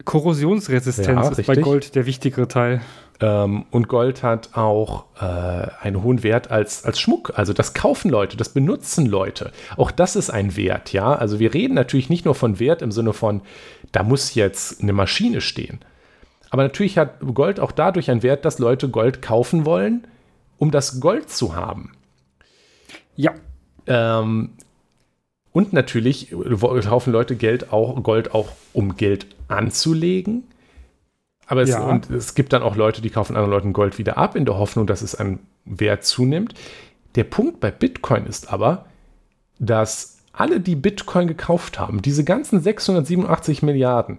Korrosionsresistenz ja, ist richtig. bei Gold der wichtigere Teil. Ähm, und Gold hat auch äh, einen hohen Wert als, als Schmuck. Also das kaufen Leute, das benutzen Leute. Auch das ist ein Wert, ja. Also wir reden natürlich nicht nur von Wert im Sinne von, da muss jetzt eine Maschine stehen. Aber natürlich hat Gold auch dadurch einen Wert, dass Leute Gold kaufen wollen, um das Gold zu haben. Ja. Ähm, und natürlich kaufen Leute Geld auch, Gold auch, um Geld anzulegen. Aber es, ja. und es gibt dann auch Leute, die kaufen anderen Leuten Gold wieder ab, in der Hoffnung, dass es an Wert zunimmt. Der Punkt bei Bitcoin ist aber, dass alle, die Bitcoin gekauft haben, diese ganzen 687 Milliarden,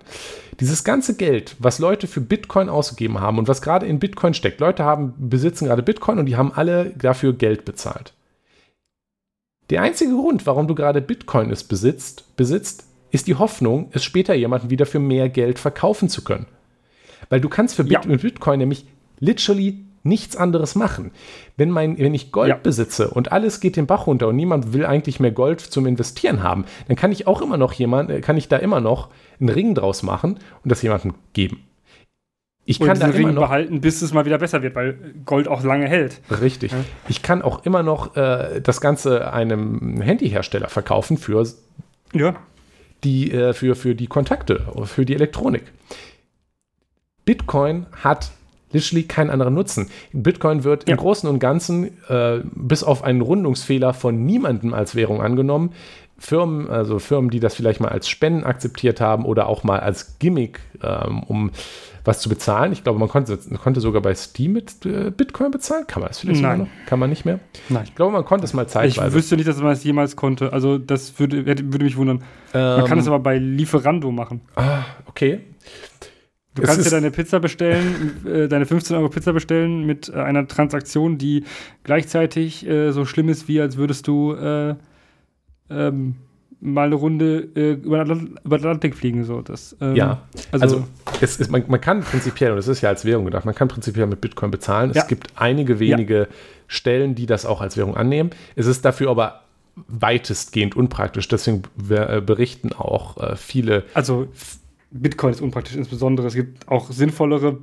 dieses ganze Geld, was Leute für Bitcoin ausgegeben haben und was gerade in Bitcoin steckt, Leute haben, besitzen gerade Bitcoin und die haben alle dafür Geld bezahlt. Der einzige Grund, warum du gerade Bitcoin es besitzt, besitzt, ist die Hoffnung, es später jemanden wieder für mehr Geld verkaufen zu können. Weil du kannst für Bit ja. mit Bitcoin nämlich literally nichts anderes machen. Wenn, mein, wenn ich Gold ja. besitze und alles geht den Bach runter und niemand will eigentlich mehr Gold zum Investieren haben, dann kann ich auch immer noch jemand, äh, kann ich da immer noch einen Ring draus machen und das jemandem geben. Ich kann da Ring noch, behalten, bis es mal wieder besser wird, weil Gold auch lange hält. Richtig. Ja. Ich kann auch immer noch äh, das Ganze einem Handyhersteller verkaufen für ja. die äh, für, für die Kontakte, für die Elektronik. Bitcoin hat literally keinen anderen Nutzen. Bitcoin wird ja. im Großen und Ganzen äh, bis auf einen Rundungsfehler von niemandem als Währung angenommen. Firmen, also Firmen, die das vielleicht mal als Spenden akzeptiert haben oder auch mal als Gimmick, ähm, um was zu bezahlen. Ich glaube, man konnte, konnte sogar bei Steam mit äh, Bitcoin bezahlen. Kann man das vielleicht Nein. noch? Kann man nicht mehr? Nein. Ich glaube, man konnte es mal zeitweise. Ich wüsste nicht, dass man es jemals konnte. Also das würde, würde mich wundern. Ähm, man kann es aber bei Lieferando machen. Ah, okay. Du es kannst dir deine Pizza bestellen, äh, deine 15 Euro Pizza bestellen mit äh, einer Transaktion, die gleichzeitig äh, so schlimm ist, wie als würdest du äh, ähm, mal eine Runde äh, über, den Atlantik fliegen. So. Das, ähm, ja, also, also es ist, man, man, kann prinzipiell, und das ist ja als Währung gedacht, man kann prinzipiell mit Bitcoin bezahlen. Ja. Es gibt einige wenige ja. Stellen, die das auch als Währung annehmen. Es ist dafür aber weitestgehend unpraktisch. Deswegen äh, berichten auch äh, viele. Also Bitcoin ist unpraktisch insbesondere. Es gibt auch sinnvollere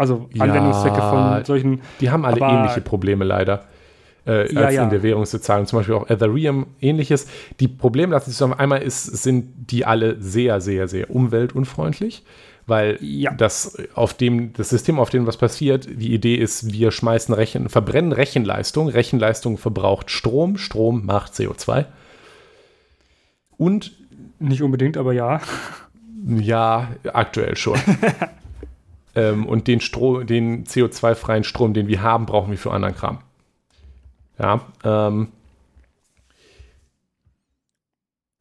also Anwendungszwecke ja, von solchen. Die haben alle ähnliche Probleme leider äh, ja, als ja. in der Währungsbezahlung. Zum Beispiel auch Ethereum, ähnliches. Die Probleme lassen sich sagen, einmal ist, sind die alle sehr, sehr, sehr umweltunfreundlich, weil ja. das auf dem, das System, auf dem was passiert, die Idee ist, wir schmeißen Rechen, verbrennen Rechenleistung. Rechenleistung verbraucht Strom, Strom macht CO2. Und nicht unbedingt, aber ja. Ja, aktuell schon. ähm, und den, den CO2-freien Strom, den wir haben, brauchen wir für anderen Kram. Ja, ähm,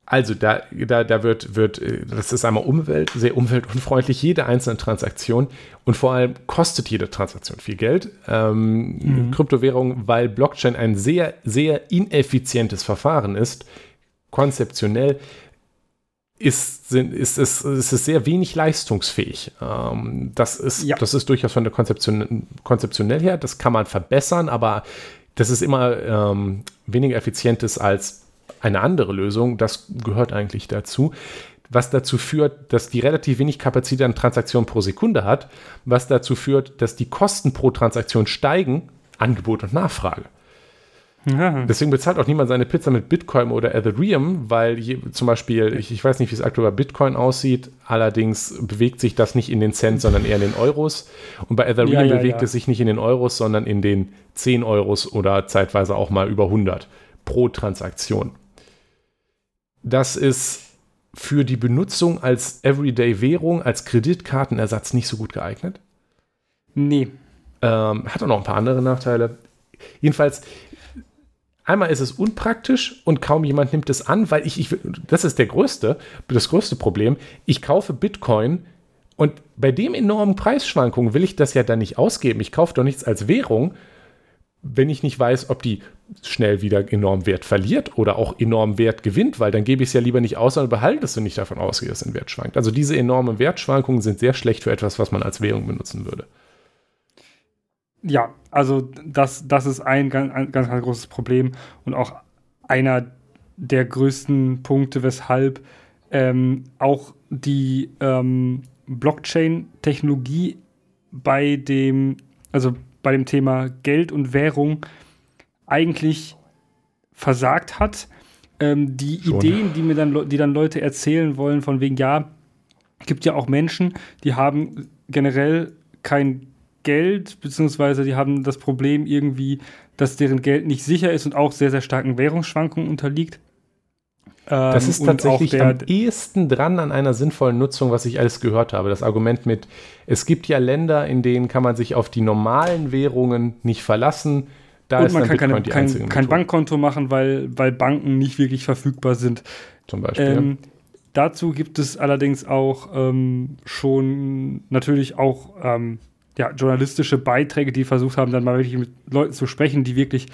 also da, da, da wird, wird, das ist einmal Umwelt, sehr umweltunfreundlich, jede einzelne Transaktion und vor allem kostet jede Transaktion viel Geld. Ähm, mhm. Kryptowährung, weil Blockchain ein sehr, sehr ineffizientes Verfahren ist, konzeptionell ist, sind, ist, ist, ist es sehr wenig leistungsfähig. Ähm, das, ist, ja. das ist durchaus von der Konzeption, konzeptionell her, das kann man verbessern, aber dass es immer ähm, weniger effizient ist als eine andere Lösung, das gehört eigentlich dazu. Was dazu führt, dass die relativ wenig Kapazität an Transaktionen pro Sekunde hat, was dazu führt, dass die Kosten pro Transaktion steigen, Angebot und Nachfrage. Ja. Deswegen bezahlt auch niemand seine Pizza mit Bitcoin oder Ethereum, weil je, zum Beispiel, ich, ich, weiß nicht, wie es aktuell bei Bitcoin aussieht, allerdings bewegt sich das nicht in den Cent, sondern eher in den Euros. Und bei Ethereum ja, ja, bewegt es sich nicht in den Euros, sondern in den 10 Euros oder zeitweise auch mal über 100 pro Transaktion. Das ist für die Benutzung als Everyday-Währung, als Kreditkartenersatz nicht so gut geeignet. Nee. Ähm, hat auch noch ein paar andere Nachteile. Jedenfalls, Einmal ist es unpraktisch und kaum jemand nimmt es an, weil ich, ich das ist der größte, das größte Problem. Ich kaufe Bitcoin und bei dem enormen Preisschwankungen will ich das ja dann nicht ausgeben. Ich kaufe doch nichts als Währung, wenn ich nicht weiß, ob die schnell wieder enorm Wert verliert oder auch enorm Wert gewinnt, weil dann gebe ich es ja lieber nicht aus, sondern behalte es und nicht davon ausgehe, dass es in Wert schwankt. Also diese enormen Wertschwankungen sind sehr schlecht für etwas, was man als Währung benutzen würde. Ja, also das, das ist ein ganz, ein ganz, ganz großes Problem und auch einer der größten Punkte, weshalb ähm, auch die ähm, Blockchain-Technologie bei dem, also bei dem Thema Geld und Währung eigentlich versagt hat. Ähm, die Schon. Ideen, die mir dann, die dann Leute erzählen wollen, von wegen, ja, gibt ja auch Menschen, die haben generell kein Geld, beziehungsweise die haben das Problem irgendwie, dass deren Geld nicht sicher ist und auch sehr, sehr starken Währungsschwankungen unterliegt. das ist ähm, tatsächlich der, am ehesten dran an einer sinnvollen Nutzung, was ich alles gehört habe. Das Argument mit, es gibt ja Länder, in denen kann man sich auf die normalen Währungen nicht verlassen. Da und man kann keine, kein, kein Bankkonto machen, weil, weil Banken nicht wirklich verfügbar sind. Zum Beispiel. Ähm, dazu gibt es allerdings auch ähm, schon natürlich auch ähm, ja, journalistische Beiträge, die versucht haben, dann mal wirklich mit Leuten zu sprechen, die wirklich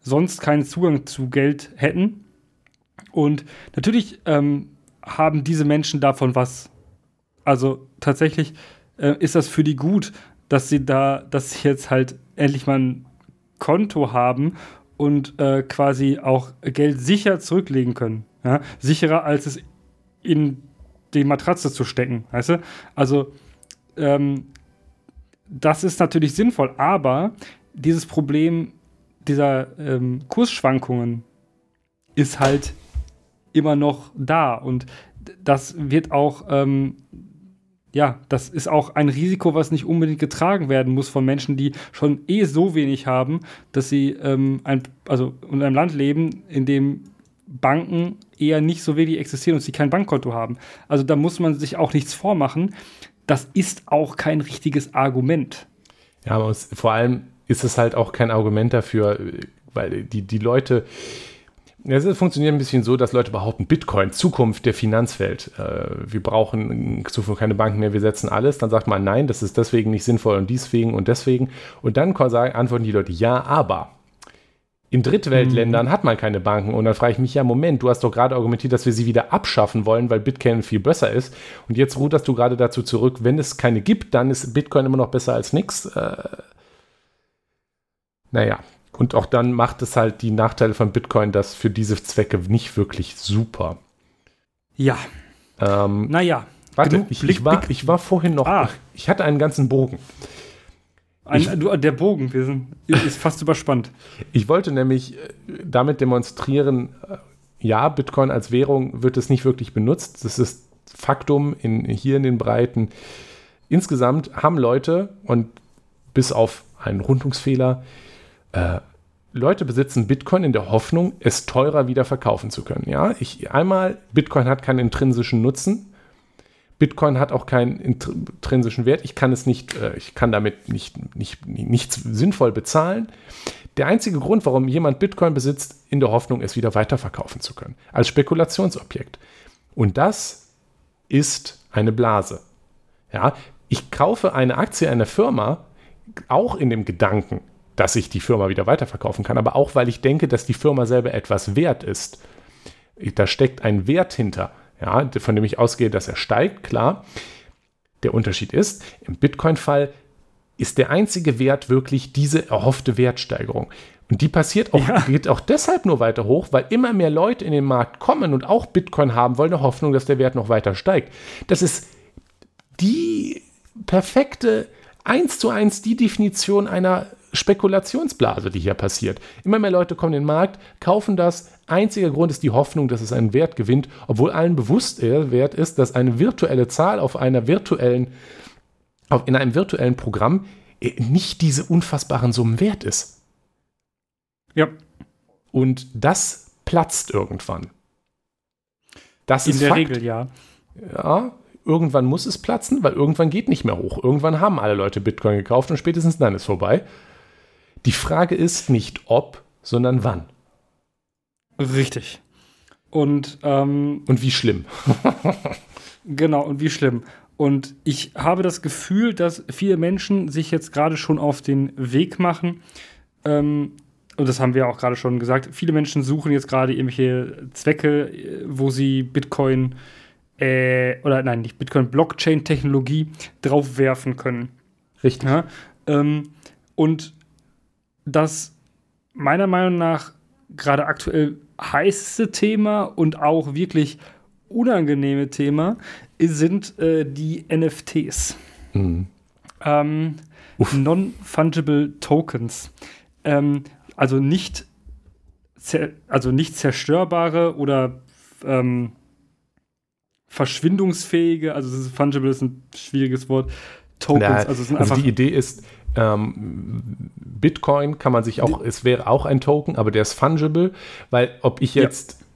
sonst keinen Zugang zu Geld hätten. Und natürlich ähm, haben diese Menschen davon was. Also tatsächlich äh, ist das für die gut, dass sie da, dass sie jetzt halt endlich mal ein Konto haben und äh, quasi auch Geld sicher zurücklegen können. Ja? Sicherer als es in die Matratze zu stecken, weißt du? Also ähm, das ist natürlich sinnvoll, aber dieses Problem dieser ähm, Kursschwankungen ist halt immer noch da und das wird auch ähm, ja, das ist auch ein Risiko, was nicht unbedingt getragen werden muss von Menschen, die schon eh so wenig haben, dass sie ähm, ein, also in einem Land leben, in dem Banken eher nicht so wenig existieren und sie kein Bankkonto haben. Also da muss man sich auch nichts vormachen. Das ist auch kein richtiges Argument. Ja, aber vor allem ist es halt auch kein Argument dafür, weil die, die Leute, es funktioniert ein bisschen so, dass Leute behaupten, Bitcoin, Zukunft der Finanzwelt. Äh, wir brauchen Zukunft keine Banken mehr, wir setzen alles. Dann sagt man, nein, das ist deswegen nicht sinnvoll und deswegen und deswegen. Und dann sagen, antworten die Leute, ja, aber. In Drittweltländern mhm. hat man keine Banken. Und dann frage ich mich, ja, Moment, du hast doch gerade argumentiert, dass wir sie wieder abschaffen wollen, weil Bitcoin viel besser ist. Und jetzt ruderst du gerade dazu zurück, wenn es keine gibt, dann ist Bitcoin immer noch besser als nichts. Äh, naja, und auch dann macht es halt die Nachteile von Bitcoin das für diese Zwecke nicht wirklich super. Ja. Ähm, naja. Warte, ich, Blick, ich, war, ich war vorhin noch. Ah. Ich hatte einen ganzen Bogen. Ein, ich, du, der Bogen wir sind, ist fast überspannt. Ich wollte nämlich äh, damit demonstrieren, äh, ja, Bitcoin als Währung wird es nicht wirklich benutzt. Das ist Faktum in, hier in den Breiten. Insgesamt haben Leute, und bis auf einen Rundungsfehler, äh, Leute besitzen Bitcoin in der Hoffnung, es teurer wieder verkaufen zu können. Ja, ich einmal, Bitcoin hat keinen intrinsischen Nutzen. Bitcoin hat auch keinen intrinsischen Wert. Ich kann es nicht, äh, ich kann damit nicht, nicht, nichts sinnvoll bezahlen. Der einzige Grund, warum jemand Bitcoin besitzt, in der Hoffnung, es wieder weiterverkaufen zu können. Als Spekulationsobjekt. Und das ist eine Blase. Ja, ich kaufe eine Aktie einer Firma auch in dem Gedanken, dass ich die Firma wieder weiterverkaufen kann, aber auch, weil ich denke, dass die Firma selber etwas wert ist. Da steckt ein Wert hinter, ja, von dem ich ausgehe, dass er steigt, klar. Der Unterschied ist, im Bitcoin-Fall ist der einzige Wert wirklich diese erhoffte Wertsteigerung. Und die passiert auch, ja. geht auch deshalb nur weiter hoch, weil immer mehr Leute in den Markt kommen und auch Bitcoin haben wollen, eine Hoffnung, dass der Wert noch weiter steigt. Das ist die perfekte, eins zu eins die Definition einer Spekulationsblase, die hier passiert. Immer mehr Leute kommen in den Markt, kaufen das. Einziger Grund ist die Hoffnung, dass es einen Wert gewinnt, obwohl allen bewusst wert ist, dass eine virtuelle Zahl auf einer virtuellen, auf, in einem virtuellen Programm äh, nicht diese unfassbaren Summen wert ist. Ja. Und das platzt irgendwann. Das in der Fakt. Regel, ja. Ja, irgendwann muss es platzen, weil irgendwann geht nicht mehr hoch. Irgendwann haben alle Leute Bitcoin gekauft und spätestens dann ist vorbei. Die Frage ist nicht ob, sondern wann. Richtig. Und, ähm, und wie schlimm. genau, und wie schlimm. Und ich habe das Gefühl, dass viele Menschen sich jetzt gerade schon auf den Weg machen. Ähm, und das haben wir auch gerade schon gesagt. Viele Menschen suchen jetzt gerade irgendwelche Zwecke, wo sie Bitcoin äh, oder nein, nicht Bitcoin, Blockchain-Technologie draufwerfen können. Richtig. Ja, ähm, und das meiner Meinung nach gerade aktuell heißeste Thema und auch wirklich unangenehme Thema sind äh, die NFTs. Mhm. Ähm, Non-Fungible Tokens. Ähm, also nicht, also nicht zerstörbare oder ähm, verschwindungsfähige, also fungible ist ein schwieriges Wort, Tokens. Na, also, also die Idee ist, ähm, Bitcoin kann man sich auch, es wäre auch ein Token, aber der ist fungible, weil ob ich jetzt, ja.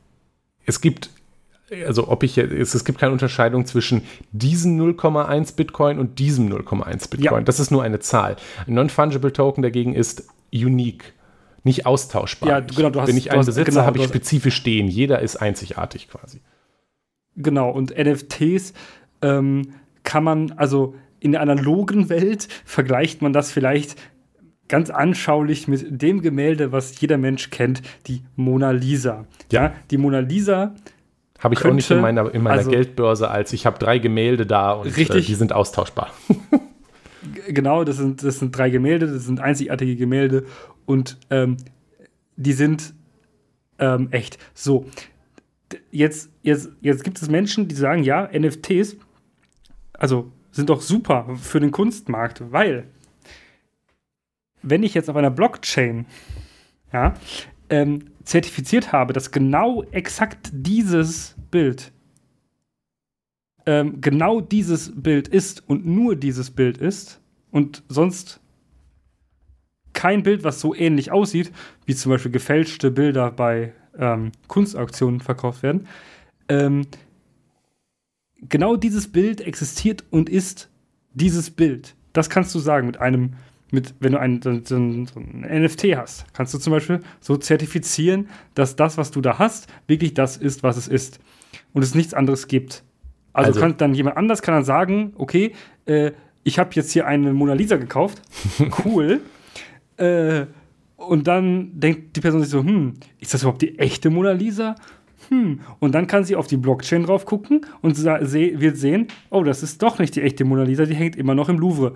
es gibt, also ob ich jetzt, es, gibt keine Unterscheidung zwischen diesem 0,1 Bitcoin und diesem 0,1 Bitcoin. Ja. Das ist nur eine Zahl. Ein non-fungible Token dagegen ist unique. Nicht austauschbar. Ja, genau, du hast, Wenn ich einen besitze, genau, habe ich spezifisch stehen. Jeder ist einzigartig quasi. Genau, und NFTs ähm, kann man, also in der analogen Welt vergleicht man das vielleicht ganz anschaulich mit dem Gemälde, was jeder Mensch kennt, die Mona Lisa. Ja, ja die Mona Lisa. Habe ich könnte, auch nicht in meiner, in meiner also, Geldbörse, als ich habe drei Gemälde da und richtig, äh, die sind austauschbar. genau, das sind, das sind drei Gemälde, das sind einzigartige Gemälde und ähm, die sind ähm, echt. So, jetzt, jetzt, jetzt gibt es Menschen, die sagen, ja, NFTs, also sind doch super für den Kunstmarkt, weil wenn ich jetzt auf einer Blockchain ja, ähm, zertifiziert habe, dass genau exakt dieses Bild ähm, genau dieses Bild ist und nur dieses Bild ist und sonst kein Bild, was so ähnlich aussieht, wie zum Beispiel gefälschte Bilder bei ähm, Kunstauktionen verkauft werden. Ähm, genau dieses Bild existiert und ist dieses Bild. Das kannst du sagen mit einem, mit, wenn du ein, so, so ein, NFT hast, kannst du zum Beispiel so zertifizieren, dass das, was du da hast, wirklich das ist, was es ist. Und es nichts anderes gibt. Also, also kann dann jemand anders kann dann sagen, okay, äh, ich habe jetzt hier eine Mona Lisa gekauft. Cool. äh, und dann denkt die Person sich so, hm, ist das überhaupt die echte Mona Lisa? Hm. Und dann kann sie auf die Blockchain drauf gucken und wird sehen, oh, das ist doch nicht die echte Mona Lisa, die hängt immer noch im Louvre.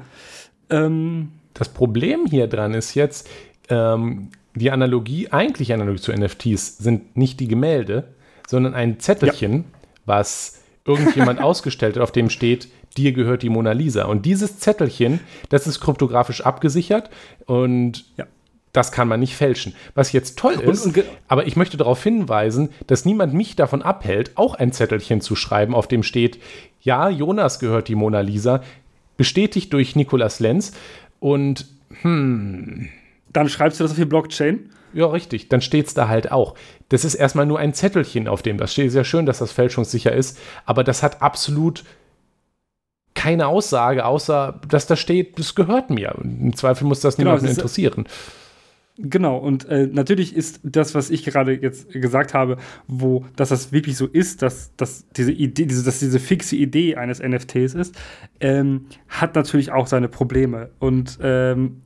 Ähm, das Problem hier dran ist jetzt, ähm, die Analogie, eigentlich Analogie zu NFTs, sind nicht die Gemälde, sondern ein Zettelchen, ja. was irgendjemand ausgestellt hat, auf dem steht, dir gehört die Mona Lisa. Und dieses Zettelchen, das ist kryptografisch abgesichert und ja. Das kann man nicht fälschen. Was jetzt toll ist, und, und aber ich möchte darauf hinweisen, dass niemand mich davon abhält, auch ein Zettelchen zu schreiben, auf dem steht, ja, Jonas gehört die Mona Lisa, bestätigt durch Nikolas Lenz und hm. Dann schreibst du das auf die Blockchain? Ja, richtig. Dann steht es da halt auch. Das ist erstmal nur ein Zettelchen, auf dem das steht. Sehr schön, dass das fälschungssicher ist, aber das hat absolut keine Aussage, außer dass da steht, das gehört mir. Im Zweifel muss das genau, niemanden das interessieren. Genau, und äh, natürlich ist das, was ich gerade jetzt gesagt habe, wo, dass das wirklich so ist, dass, dass diese Idee, diese, dass diese fixe Idee eines NFTs ist, ähm, hat natürlich auch seine Probleme. Und ähm,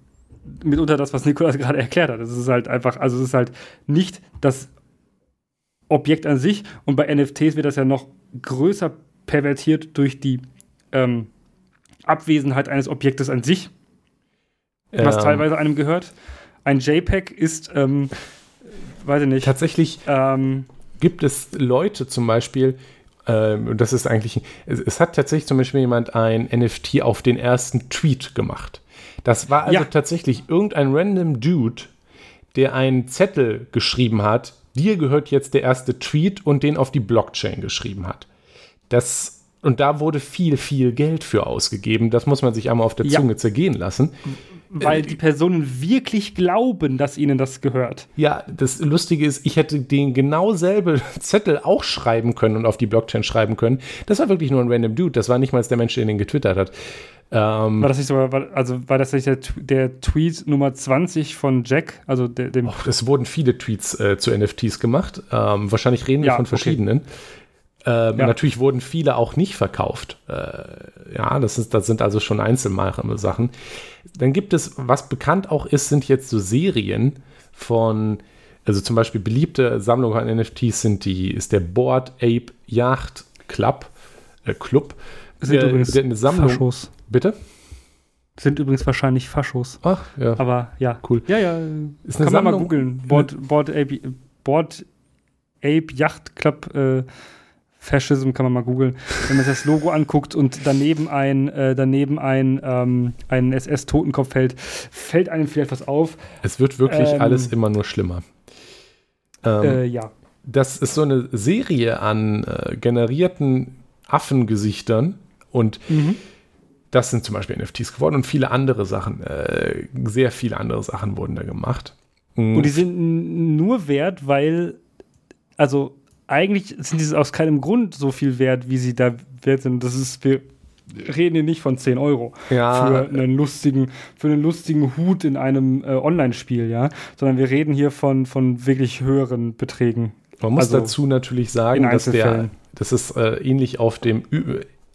mitunter das, was Nikolas gerade erklärt hat. Es ist halt einfach, also es ist halt nicht das Objekt an sich und bei NFTs wird das ja noch größer pervertiert durch die ähm, Abwesenheit eines Objektes an sich, was ähm. teilweise einem gehört. Ein JPEG ist, ähm, weiß ich nicht. Tatsächlich ähm, gibt es Leute zum Beispiel, ähm, und das ist eigentlich, es, es, hat tatsächlich zum Beispiel jemand ein NFT auf den ersten Tweet gemacht. Das war also ja. tatsächlich irgendein random Dude, der einen Zettel geschrieben hat, dir gehört jetzt der erste Tweet und den auf die Blockchain geschrieben hat. Das und da wurde viel, viel Geld für ausgegeben. Das muss man sich einmal auf der ja. Zunge zergehen lassen. Weil die Personen wirklich glauben, dass ihnen das gehört. Ja, das Lustige ist, ich hätte den genau selbe Zettel auch schreiben können und auf die Blockchain schreiben können. Das war wirklich nur ein random Dude. Das war nicht mal der Mensch, der den getwittert hat. Ähm, war das nicht so, war, also war das nicht der, der, Tweet Nummer 20 von Jack? Also der, dem Och, es wurden viele Tweets äh, zu NFTs gemacht. Ähm, wahrscheinlich reden wir ja, von verschiedenen. Okay. Ähm, ja. Natürlich wurden viele auch nicht verkauft. Äh, ja, das, ist, das sind also schon Einzelsachen. Dann gibt es, was bekannt auch ist, sind jetzt so Serien von, also zum Beispiel beliebte Sammlungen an NFTs sind die, ist der Board Ape Yacht Club, äh, Club. Sind der, übrigens eine Sammlung. Faschos. Bitte? Sind übrigens wahrscheinlich Faschos. Ach, ja. Aber ja. Cool. Ja, ja. Ist kann man mal googeln. Board, Board, Ape, Board Ape Yacht Club äh, Fascism kann man mal googeln. Wenn man sich das Logo anguckt und daneben ein, äh, daneben ein, ähm, ein SS-Totenkopf hält, fällt einem vielleicht was auf. Es wird wirklich ähm, alles immer nur schlimmer. Ähm, äh, ja. Das ist so eine Serie an äh, generierten Affengesichtern und mhm. das sind zum Beispiel NFTs geworden und viele andere Sachen, äh, sehr viele andere Sachen wurden da gemacht. Mhm. Und die sind nur wert, weil, also eigentlich sind diese aus keinem Grund so viel wert, wie sie da wert sind. Das ist, wir reden hier nicht von 10 Euro ja. für einen lustigen, für einen lustigen Hut in einem äh, Online-Spiel, ja, sondern wir reden hier von, von wirklich höheren Beträgen. Man muss also dazu natürlich sagen, dass der, dass es äh, ähnlich auf dem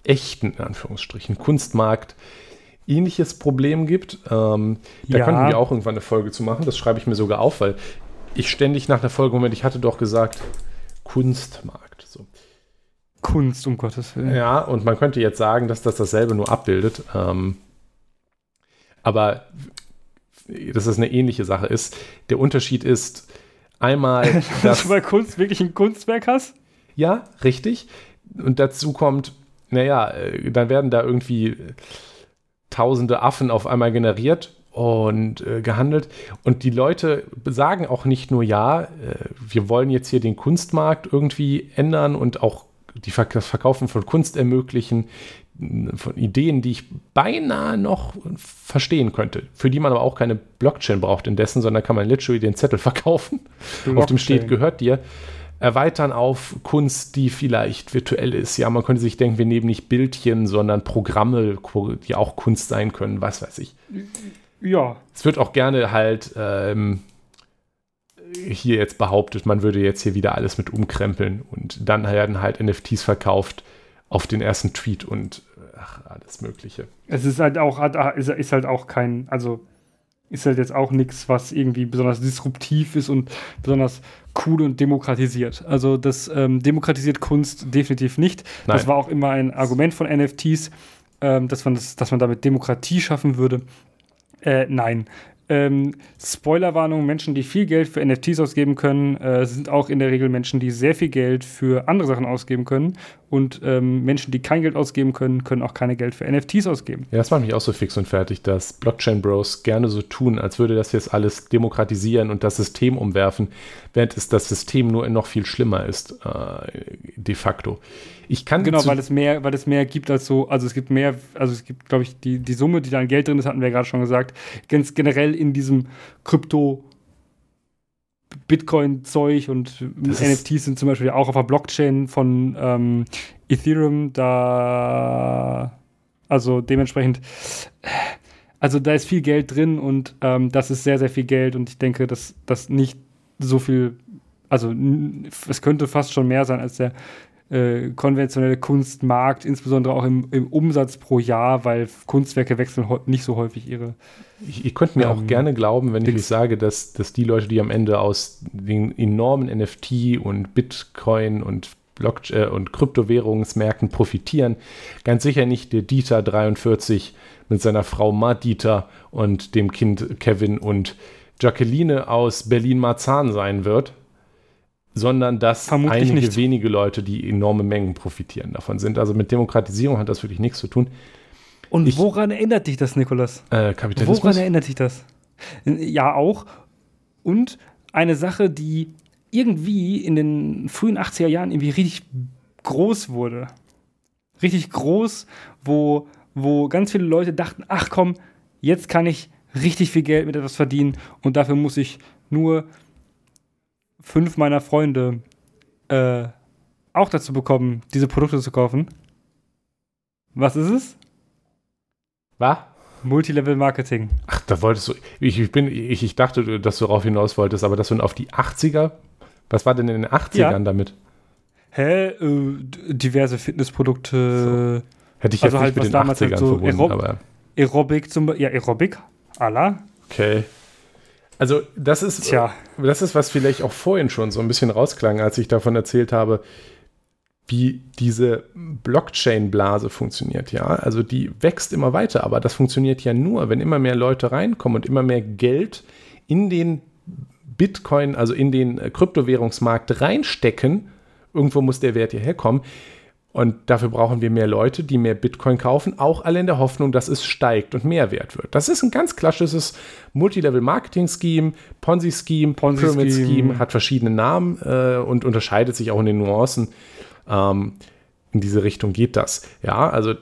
echten, in Anführungsstrichen, Kunstmarkt ähnliches Problem gibt. Ähm, da ja. könnten wir auch irgendwann eine Folge zu machen. Das schreibe ich mir sogar auf, weil ich ständig nach der Folge, Moment, ich hatte doch gesagt, Kunstmarkt. So. Kunst, um Gottes Willen. Ja, und man könnte jetzt sagen, dass das dasselbe nur abbildet. Ähm, aber dass es eine ähnliche Sache ist. Der Unterschied ist einmal, dass du bei Kunst wirklich ein Kunstwerk hast? Ja, richtig. Und dazu kommt, naja, äh, dann werden da irgendwie tausende Affen auf einmal generiert und äh, gehandelt. Und die Leute sagen auch nicht nur, ja, äh, wir wollen jetzt hier den Kunstmarkt irgendwie ändern und auch die das Verkaufen von Kunst ermöglichen, von Ideen, die ich beinahe noch verstehen könnte, für die man aber auch keine Blockchain braucht indessen, sondern kann man literally den Zettel verkaufen, Blockchain. auf dem steht, gehört dir. Erweitern auf Kunst, die vielleicht virtuell ist. Ja, man könnte sich denken, wir nehmen nicht Bildchen, sondern Programme, die auch Kunst sein können, was weiß ich. Ja. Es wird auch gerne halt ähm, hier jetzt behauptet, man würde jetzt hier wieder alles mit umkrempeln und dann werden halt NFTs verkauft auf den ersten Tweet und ach, alles Mögliche. Es ist halt auch, ist halt auch kein, also ist halt jetzt auch nichts, was irgendwie besonders disruptiv ist und besonders cool und demokratisiert. Also das ähm, demokratisiert Kunst definitiv nicht. Nein. Das war auch immer ein Argument von NFTs, ähm, dass, man das, dass man damit Demokratie schaffen würde. Äh, nein, ähm, Spoilerwarnung: Menschen, die viel Geld für NFTs ausgeben können, äh, sind auch in der Regel Menschen, die sehr viel Geld für andere Sachen ausgeben können. Und ähm, Menschen, die kein Geld ausgeben können, können auch keine Geld für NFTs ausgeben. Ja, das macht mich auch so fix und fertig, dass Blockchain-Bros gerne so tun, als würde das jetzt alles demokratisieren und das System umwerfen, während es das System nur noch viel schlimmer ist, äh, de facto. Ich kann genau, weil es mehr, weil es mehr gibt als so, also es gibt mehr, also es gibt, glaube ich, die, die Summe, die da an Geld drin ist, hatten wir ja gerade schon gesagt, ganz generell in diesem Krypto- Bitcoin-Zeug und das NFTs sind zum Beispiel auch auf der Blockchain von ähm, Ethereum da, also dementsprechend, also da ist viel Geld drin und ähm, das ist sehr, sehr viel Geld und ich denke, dass das nicht so viel, also es könnte fast schon mehr sein als der äh, konventionelle Kunstmarkt, insbesondere auch im, im, Umsatz pro Jahr, weil Kunstwerke wechseln nicht so häufig ihre. Ich, ich könnte mir ähm, auch gerne glauben, wenn ich sage, dass, dass die Leute, die am Ende aus den enormen NFT und Bitcoin und Blockchain äh, und Kryptowährungsmärkten profitieren, ganz sicher nicht der Dieter 43 mit seiner Frau Madita und dem Kind Kevin und Jacqueline aus Berlin-Marzahn sein wird, sondern dass Vermutlich einige nicht. wenige Leute, die enorme Mengen profitieren davon sind. Also mit Demokratisierung hat das wirklich nichts zu tun. Und ich, woran erinnert dich das, Nikolas? Äh, Kapitalismus. Woran erinnert dich das? Ja, auch. Und eine Sache, die irgendwie in den frühen 80er Jahren irgendwie richtig groß wurde. Richtig groß, wo, wo ganz viele Leute dachten, ach komm, jetzt kann ich richtig viel Geld mit etwas verdienen und dafür muss ich nur fünf meiner Freunde äh, auch dazu bekommen, diese Produkte zu kaufen. Was ist es? Was? Multilevel Marketing. Ach, da wolltest du. Ich, ich, bin, ich, ich dachte, dass du darauf hinaus wolltest, aber dass du auf die 80er. Was war denn in den 80ern ja. damit? Hä? Äh, diverse Fitnessprodukte. So. Hätte ich jetzt also nicht halt, mit den 80ern halt so verbunden, Aerob aber. Aerobic zum Beispiel. Ja, Aerobic. Allah. Okay. Also, das ist, Tja. das ist, was vielleicht auch vorhin schon so ein bisschen rausklang, als ich davon erzählt habe, wie diese Blockchain-Blase funktioniert, ja. Also die wächst immer weiter, aber das funktioniert ja nur, wenn immer mehr Leute reinkommen und immer mehr Geld in den Bitcoin, also in den Kryptowährungsmarkt reinstecken. Irgendwo muss der Wert hierher kommen. Und dafür brauchen wir mehr Leute, die mehr Bitcoin kaufen, auch alle in der Hoffnung, dass es steigt und mehr wert wird. Das ist ein ganz klassisches Multilevel-Marketing-Scheme, Ponzi-Scheme, Ponzi Pyramid-Scheme, hat verschiedene Namen äh, und unterscheidet sich auch in den Nuancen. Ähm, in diese Richtung geht das. Ja, also,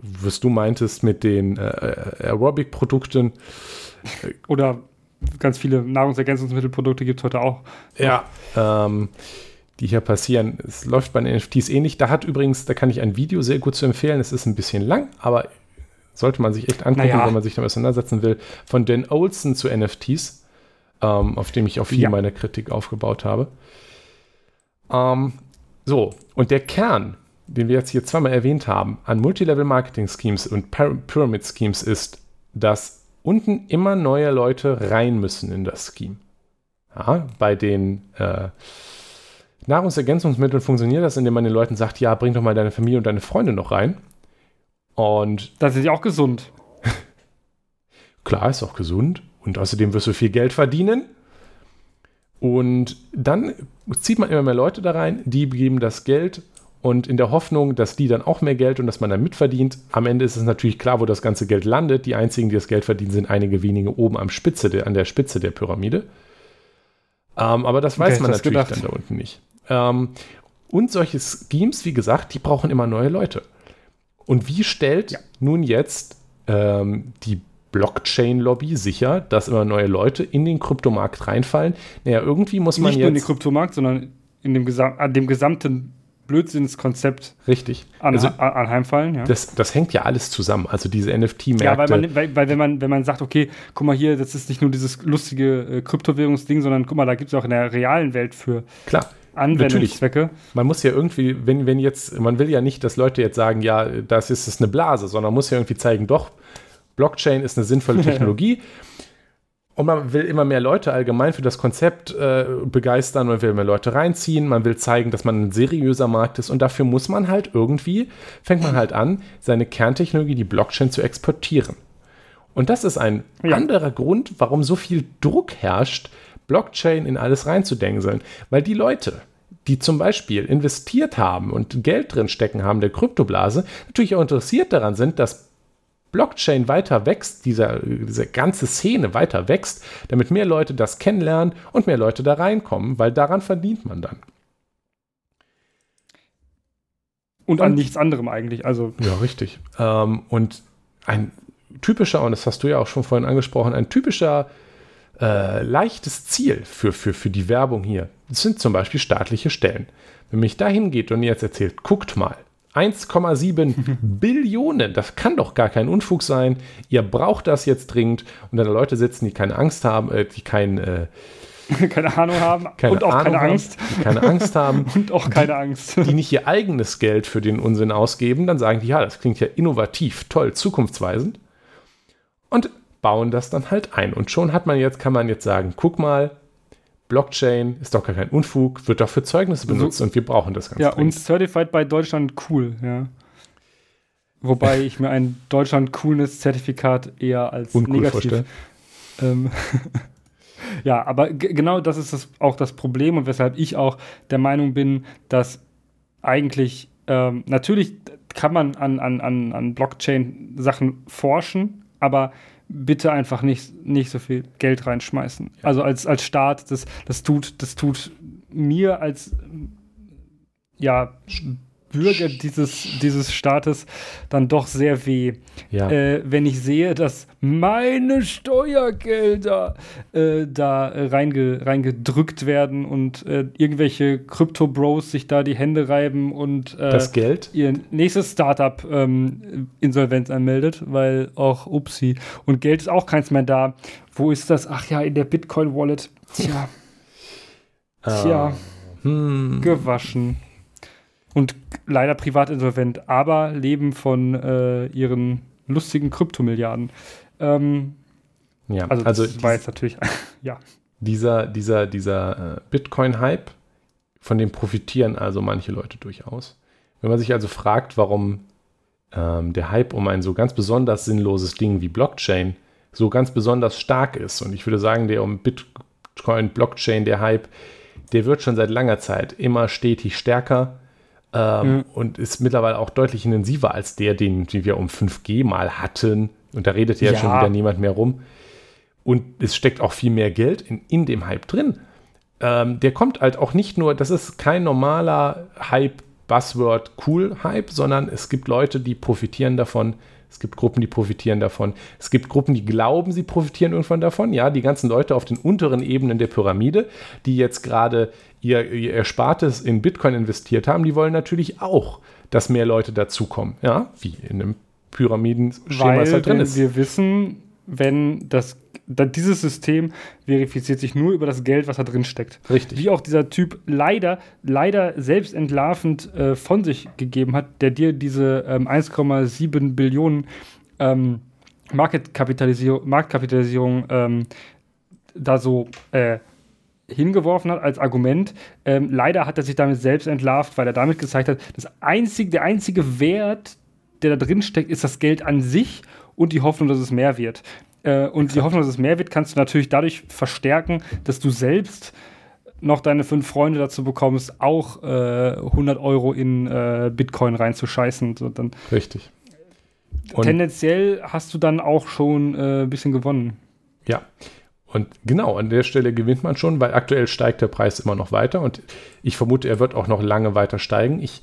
was du meintest mit den äh, äh Aerobic-Produkten. Oder ganz viele Nahrungsergänzungsmittelprodukte gibt es heute auch. Ja, ähm, die hier passieren. Es läuft bei den NFTs ähnlich. Da hat übrigens, da kann ich ein Video sehr gut zu empfehlen. Es ist ein bisschen lang, aber sollte man sich echt angucken, naja. wenn man sich damit auseinandersetzen will. Von Dan Olson zu NFTs, ähm, auf dem ich auch viel ja. meiner Kritik aufgebaut habe. Ähm, so, und der Kern, den wir jetzt hier zweimal erwähnt haben, an Multilevel-Marketing-Schemes und Pyramid-Schemes ist, dass unten immer neue Leute rein müssen in das Scheme. Ja, bei den äh, Nahrungsergänzungsmitteln funktioniert das, indem man den Leuten sagt, ja, bring doch mal deine Familie und deine Freunde noch rein. Und das ist ja auch gesund. Klar, ist auch gesund. Und außerdem wirst du viel Geld verdienen. Und dann zieht man immer mehr Leute da rein, die geben das Geld und in der Hoffnung, dass die dann auch mehr Geld und dass man dann mitverdient. Am Ende ist es natürlich klar, wo das ganze Geld landet. Die einzigen, die das Geld verdienen, sind einige wenige oben am Spitze der, an der Spitze der Pyramide. Ähm, aber das weiß okay, man natürlich gedacht. dann da unten nicht. Ähm, Und solche Schemes, wie gesagt, die brauchen immer neue Leute. Und wie stellt ja. nun jetzt ähm, die Blockchain-Lobby sicher, dass immer neue Leute in den Kryptomarkt reinfallen? Naja, irgendwie muss man Nicht jetzt. Nicht nur in den Kryptomarkt, sondern in dem, Gesam an dem gesamten Blödsinnskonzept Richtig. An, also, anheimfallen. Ja. Das, das hängt ja alles zusammen. Also diese NFT-Märkte. Ja, weil, man, weil, weil, wenn, man, wenn man sagt, okay, guck mal hier, das ist nicht nur dieses lustige äh, Kryptowährungsding, sondern guck mal, da gibt es auch in der realen Welt für Klar. Anwendungszwecke. Natürlich. Man muss ja irgendwie, wenn, wenn jetzt, man will ja nicht, dass Leute jetzt sagen, ja, das ist, ist eine Blase, sondern man muss ja irgendwie zeigen, doch, Blockchain ist eine sinnvolle Technologie. Und man will immer mehr Leute allgemein für das Konzept äh, begeistern, man will mehr Leute reinziehen, man will zeigen, dass man ein seriöser Markt ist und dafür muss man halt irgendwie, fängt man halt an, seine Kerntechnologie, die Blockchain, zu exportieren. Und das ist ein ja. anderer Grund, warum so viel Druck herrscht, Blockchain in alles reinzudengseln. Weil die Leute, die zum Beispiel investiert haben und Geld drin stecken haben, der Kryptoblase, natürlich auch interessiert daran sind, dass Blockchain weiter wächst, dieser, diese ganze Szene weiter wächst, damit mehr Leute das kennenlernen und mehr Leute da reinkommen, weil daran verdient man dann. Und an und, nichts anderem eigentlich. Also. Ja, richtig. Ähm, und ein typischer, und das hast du ja auch schon vorhin angesprochen, ein typischer äh, leichtes Ziel für, für, für die Werbung hier das sind zum Beispiel staatliche Stellen. Wenn mich da hingeht und jetzt erzählt, guckt mal, 1,7 Billionen. Das kann doch gar kein Unfug sein. Ihr braucht das jetzt dringend. Und da Leute sitzen, die keine Angst haben, äh, die kein, äh, keine Ahnung haben keine und auch Ahnung keine Angst. Haben, keine Angst haben. und auch keine die, Angst. Die nicht ihr eigenes Geld für den Unsinn ausgeben, dann sagen die, ja, das klingt ja innovativ, toll, zukunftsweisend. Und bauen das dann halt ein. Und schon hat man jetzt, kann man jetzt sagen, guck mal, Blockchain ist doch gar kein Unfug, wird doch für Zeugnisse benutzt so, und wir brauchen das ganz Ja, dringend. und Certified bei Deutschland cool, ja. Wobei ich mir ein Deutschland-Coolness-Zertifikat eher als Uncool negativ vorstelle. Ähm, ja, aber genau das ist das, auch das Problem und weshalb ich auch der Meinung bin, dass eigentlich ähm, natürlich kann man an, an, an, an Blockchain-Sachen forschen, aber bitte einfach nicht, nicht so viel Geld reinschmeißen. Ja. Also als, als Staat, das, das, tut, das tut mir als ja, Bürger dieses, dieses Staates dann doch sehr weh, ja. äh, wenn ich sehe, dass meine Steuergelder äh, da reinge, reingedrückt werden und äh, irgendwelche Crypto-Bros sich da die Hände reiben und äh, das Geld ihr nächstes Startup ähm, Insolvenz anmeldet, weil auch upsi und Geld ist auch keins mehr da. Wo ist das? Ach ja, in der Bitcoin-Wallet. Tja. Tja. Uh, hm. Gewaschen und leider privat insolvent, aber leben von äh, ihren lustigen Kryptomilliarden. Ähm, ja, also, also das war jetzt natürlich, ja. Dieser, dieser, dieser äh, Bitcoin-Hype, von dem profitieren also manche Leute durchaus. Wenn man sich also fragt, warum ähm, der Hype um ein so ganz besonders sinnloses Ding wie Blockchain so ganz besonders stark ist, und ich würde sagen, der um Bitcoin, Blockchain, der Hype, der wird schon seit langer Zeit immer stetig stärker ähm, mhm. und ist mittlerweile auch deutlich intensiver als der, den, den wir um 5G mal hatten. Und da redet ja, ja schon wieder niemand mehr rum. Und es steckt auch viel mehr Geld in, in dem Hype drin. Ähm, der kommt halt auch nicht nur, das ist kein normaler Hype, Buzzword, cool Hype, sondern es gibt Leute, die profitieren davon, es gibt Gruppen, die profitieren davon. Es gibt Gruppen, die glauben, sie profitieren irgendwann davon. Ja, die ganzen Leute auf den unteren Ebenen der Pyramide, die jetzt gerade ihr, ihr Erspartes in Bitcoin investiert haben, die wollen natürlich auch, dass mehr Leute dazukommen. Ja, wie in einem Pyramidenschema es halt drin ist. Wir wissen, wenn das dieses System verifiziert sich nur über das Geld, was da drin steckt. Richtig. Wie auch dieser Typ leider, leider selbst entlarvend äh, von sich gegeben hat, der dir diese ähm, 1,7 Billionen ähm, Marktkapitalisierung, Marktkapitalisierung ähm, da so äh, hingeworfen hat als Argument. Ähm, leider hat er sich damit selbst entlarvt, weil er damit gezeigt hat, das einzige, der einzige Wert, der da drin steckt, ist das Geld an sich und die Hoffnung, dass es mehr wird. Äh, und die Hoffnung, dass es mehr wird, kannst du natürlich dadurch verstärken, dass du selbst noch deine fünf Freunde dazu bekommst, auch äh, 100 Euro in äh, Bitcoin reinzuscheißen. So, dann Richtig. Und tendenziell hast du dann auch schon äh, ein bisschen gewonnen. Ja. Und genau an der Stelle gewinnt man schon, weil aktuell steigt der Preis immer noch weiter und ich vermute, er wird auch noch lange weiter steigen. Ich,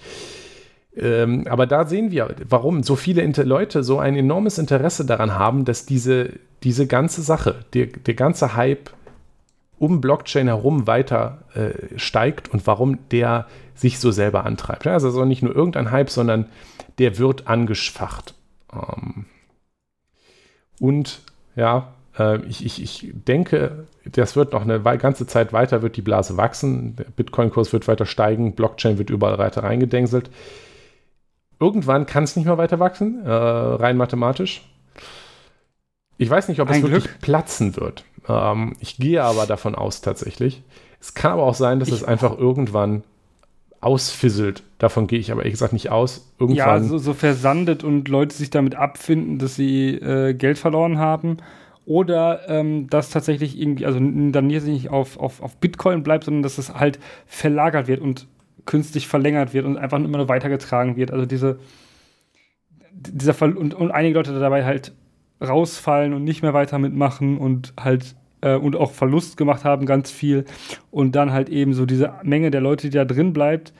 ähm, aber da sehen wir, warum so viele Inter Leute so ein enormes Interesse daran haben, dass diese, diese ganze Sache, der, der ganze Hype um Blockchain herum weiter äh, steigt und warum der sich so selber antreibt. Ja, also nicht nur irgendein Hype, sondern der wird angeschfacht. Ähm, und ja, äh, ich, ich, ich denke, das wird noch eine ganze Zeit weiter, wird die Blase wachsen. Der Bitcoin-Kurs wird weiter steigen, Blockchain wird überall weiter reingedengselt. Irgendwann kann es nicht mehr weiter wachsen, äh, rein mathematisch. Ich weiß nicht, ob Ein es Glück. wirklich platzen wird. Ähm, ich gehe aber davon aus tatsächlich. Es kann aber auch sein, dass ich es einfach irgendwann ausfisselt. Davon gehe ich aber ehrlich gesagt nicht aus. Irgendwann ja, so, so versandet und Leute sich damit abfinden, dass sie äh, Geld verloren haben. Oder ähm, dass tatsächlich irgendwie, also dann hier nicht auf, auf, auf Bitcoin bleibt, sondern dass es halt verlagert wird und künstlich verlängert wird und einfach immer nur weitergetragen wird. Also diese, dieser Fall und, und einige Leute dabei halt rausfallen und nicht mehr weiter mitmachen und halt äh, und auch Verlust gemacht haben, ganz viel. Und dann halt eben so diese Menge der Leute, die da drin bleibt,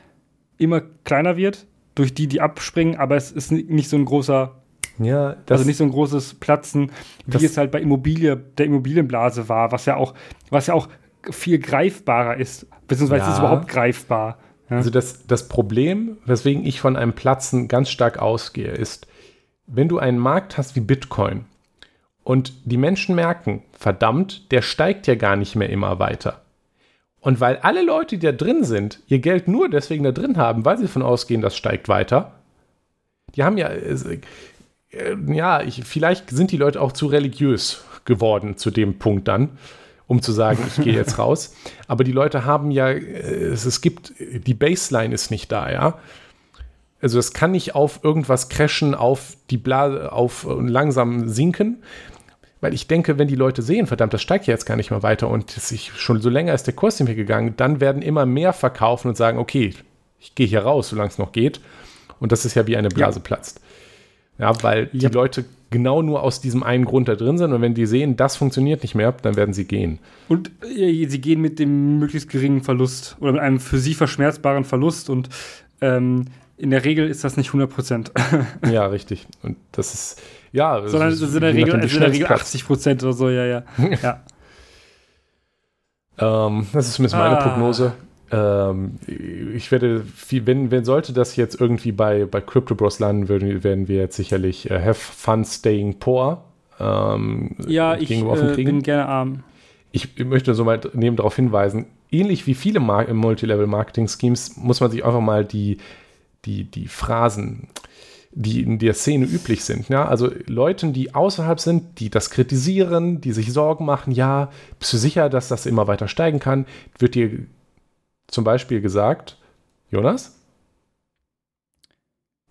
immer kleiner wird, durch die, die abspringen, aber es ist nicht so ein großer ja, also nicht so ein großes Platzen, wie es halt bei Immobilie, der Immobilienblase war, was ja auch, was ja auch viel greifbarer ist, beziehungsweise ja. ist überhaupt greifbar. Ja. Also das, das Problem, weswegen ich von einem Platzen ganz stark ausgehe, ist, wenn du einen Markt hast wie Bitcoin, und die Menschen merken, verdammt, der steigt ja gar nicht mehr immer weiter. Und weil alle Leute, die da drin sind, ihr Geld nur deswegen da drin haben, weil sie davon ausgehen, das steigt weiter, die haben ja, äh, ja, ich, vielleicht sind die Leute auch zu religiös geworden zu dem Punkt dann, um zu sagen, ich gehe jetzt raus. Aber die Leute haben ja, äh, es, es gibt, die Baseline ist nicht da, ja. Also es kann nicht auf irgendwas crashen, auf die Blase, auf langsam sinken, weil ich denke, wenn die Leute sehen, verdammt, das steigt ja jetzt gar nicht mehr weiter und sich schon so länger ist der Kurs nicht mehr gegangen, dann werden immer mehr verkaufen und sagen, okay, ich gehe hier raus, solange es noch geht. Und das ist ja wie eine Blase ja. platzt. Ja, weil die Leute genau nur aus diesem einen Grund da drin sind und wenn die sehen, das funktioniert nicht mehr, dann werden sie gehen. Und äh, sie gehen mit dem möglichst geringen Verlust oder mit einem für sie verschmerzbaren Verlust und ähm, in der Regel ist das nicht 100 Prozent. ja, richtig. Und das ist, ja. Sondern es ist in der Regel, ist in der Regel 80 Prozent oder so, ja, ja. ja. ähm, das ist zumindest meine ah. Prognose. Ähm, ich werde, wenn, wenn sollte das jetzt irgendwie bei, bei Crypto Bros landen, würden, werden wir jetzt sicherlich uh, Have Fun Staying Poor ähm, ja, ich äh, bin gerne arm. Ich möchte so mal neben darauf hinweisen, ähnlich wie viele Mar Multilevel-Marketing-Schemes muss man sich einfach mal die die, die Phrasen, die in der Szene üblich sind. Ja? Also Leuten, die außerhalb sind, die das kritisieren, die sich Sorgen machen, ja, bist du sicher, dass das immer weiter steigen kann, wird dir zum Beispiel gesagt, Jonas?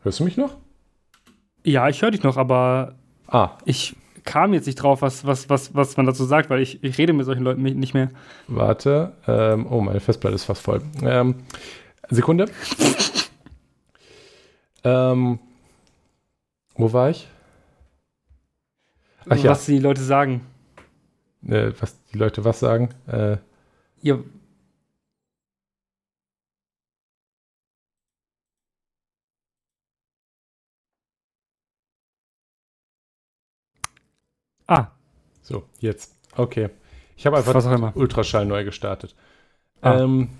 Hörst du mich noch? Ja, ich höre dich noch, aber ah. ich kam jetzt nicht drauf, was, was, was, was man dazu sagt, weil ich, ich rede mit solchen Leuten nicht mehr. Warte. Ähm, oh, meine Festplatte ist fast voll. Ähm, Sekunde. Ähm, wo war ich? Ach, was ja. die Leute sagen. Äh, was die Leute was sagen? Äh, ja. Ah. So, jetzt. Okay. Ich habe einfach Ultraschall neu gestartet. Ah. Ähm,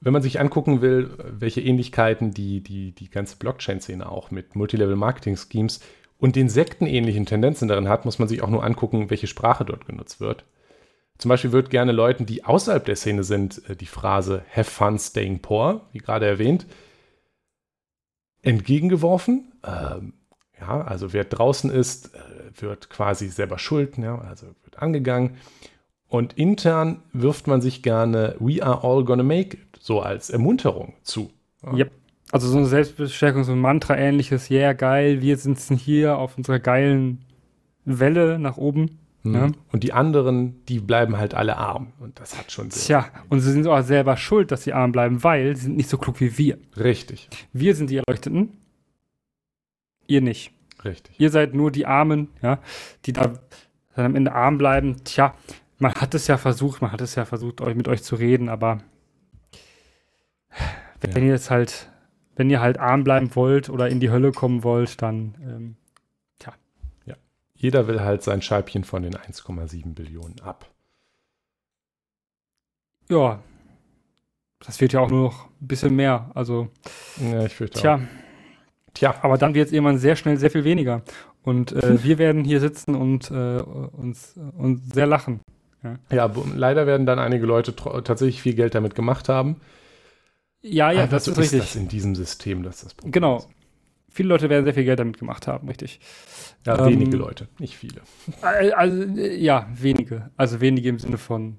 wenn man sich angucken will, welche Ähnlichkeiten die, die, die ganze Blockchain-Szene auch mit Multilevel-Marketing-Schemes und den sektenähnlichen Tendenzen darin hat, muss man sich auch nur angucken, welche Sprache dort genutzt wird. Zum Beispiel wird gerne Leuten, die außerhalb der Szene sind, äh, die Phrase Have fun staying poor, wie gerade erwähnt, entgegengeworfen. Ähm, ja, also wer draußen ist, äh, wird quasi selber schuld, ja, also wird angegangen. Und intern wirft man sich gerne We are all gonna make it so als Ermunterung zu. Ja. Yep. Also so eine Selbstbestärkung, so ein Mantra-ähnliches, yeah, geil, wir sitzen hier auf unserer geilen Welle nach oben. Mhm. Ja. Und die anderen, die bleiben halt alle arm. Und das hat schon Sinn. Tja, und sie sind auch selber schuld, dass sie arm bleiben, weil sie sind nicht so klug wie wir. Richtig. Wir sind die Erleuchteten, ihr nicht. Richtig. Ihr seid nur die Armen, ja, die da dann am Ende arm bleiben. Tja, man hat es ja versucht, man hat es ja versucht, euch mit euch zu reden, aber wenn ja. ihr jetzt halt, wenn ihr halt arm bleiben wollt oder in die Hölle kommen wollt, dann ähm, tja. Ja. Jeder will halt sein Scheibchen von den 1,7 Billionen ab. Ja. Das wird ja auch nur noch ein bisschen mehr. Also. Ja, ich fürchte tja. Auch. Tja. Aber dann wird es irgendwann sehr schnell sehr viel weniger. Und äh, wir werden hier sitzen und äh, uns, uns sehr lachen. Ja. ja, leider werden dann einige Leute tatsächlich viel Geld damit gemacht haben. Ja, ja, Aber das so ist richtig. das in diesem System, dass das Problem Genau. Ist. Viele Leute werden sehr viel Geld damit gemacht haben, richtig. Ja, ähm, wenige Leute, nicht viele. Also, ja, wenige. Also wenige im Sinne von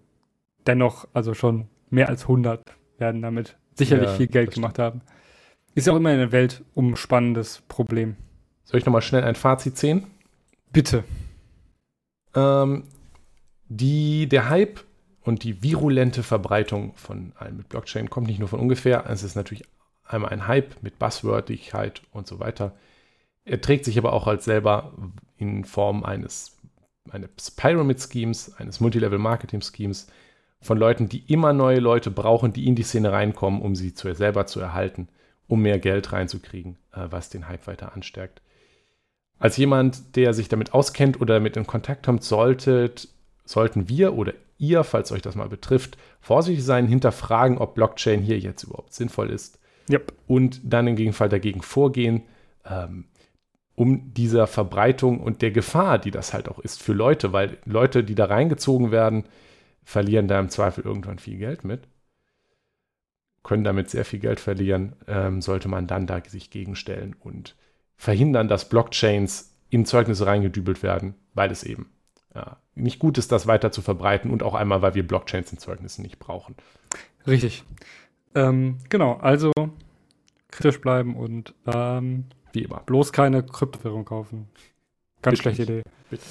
dennoch, also schon mehr als 100 werden damit sicherlich ja, viel Geld gemacht haben. Ist ja auch immer in der Welt umspannendes Problem. Soll ich nochmal schnell ein Fazit ziehen? Bitte. Ähm, die, der Hype und die virulente Verbreitung von allem mit Blockchain kommt nicht nur von ungefähr. Es ist natürlich einmal ein Hype mit Buzzwordigkeit und so weiter. Er trägt sich aber auch als selber in Form eines, eines Pyramid-Schemes, eines Multilevel-Marketing-Schemes von Leuten, die immer neue Leute brauchen, die in die Szene reinkommen, um sie zu, selber zu erhalten, um mehr Geld reinzukriegen, äh, was den Hype weiter anstärkt. Als jemand, der sich damit auskennt oder damit in Kontakt kommt, solltet, sollten wir oder ihr, falls euch das mal betrifft, vorsichtig sein, hinterfragen, ob Blockchain hier jetzt überhaupt sinnvoll ist. Yep. Und dann im Gegenfall dagegen vorgehen, ähm, um dieser Verbreitung und der Gefahr, die das halt auch ist für Leute, weil Leute, die da reingezogen werden, verlieren da im Zweifel irgendwann viel Geld mit, können damit sehr viel Geld verlieren, ähm, sollte man dann da sich gegenstellen und verhindern, dass Blockchains in Zeugnisse reingedübelt werden, weil es eben ja, nicht gut ist, das weiter zu verbreiten und auch einmal, weil wir Blockchains in Zeugnissen nicht brauchen. Richtig. Ähm, genau, also kritisch bleiben und ähm, wie immer. Bloß keine Kryptowährung kaufen. Ganz Bitte schlechte nicht. Idee. Bitte.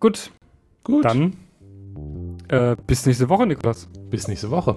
Gut. Gut. Dann äh, bis nächste Woche, Niklas. Bis nächste Woche.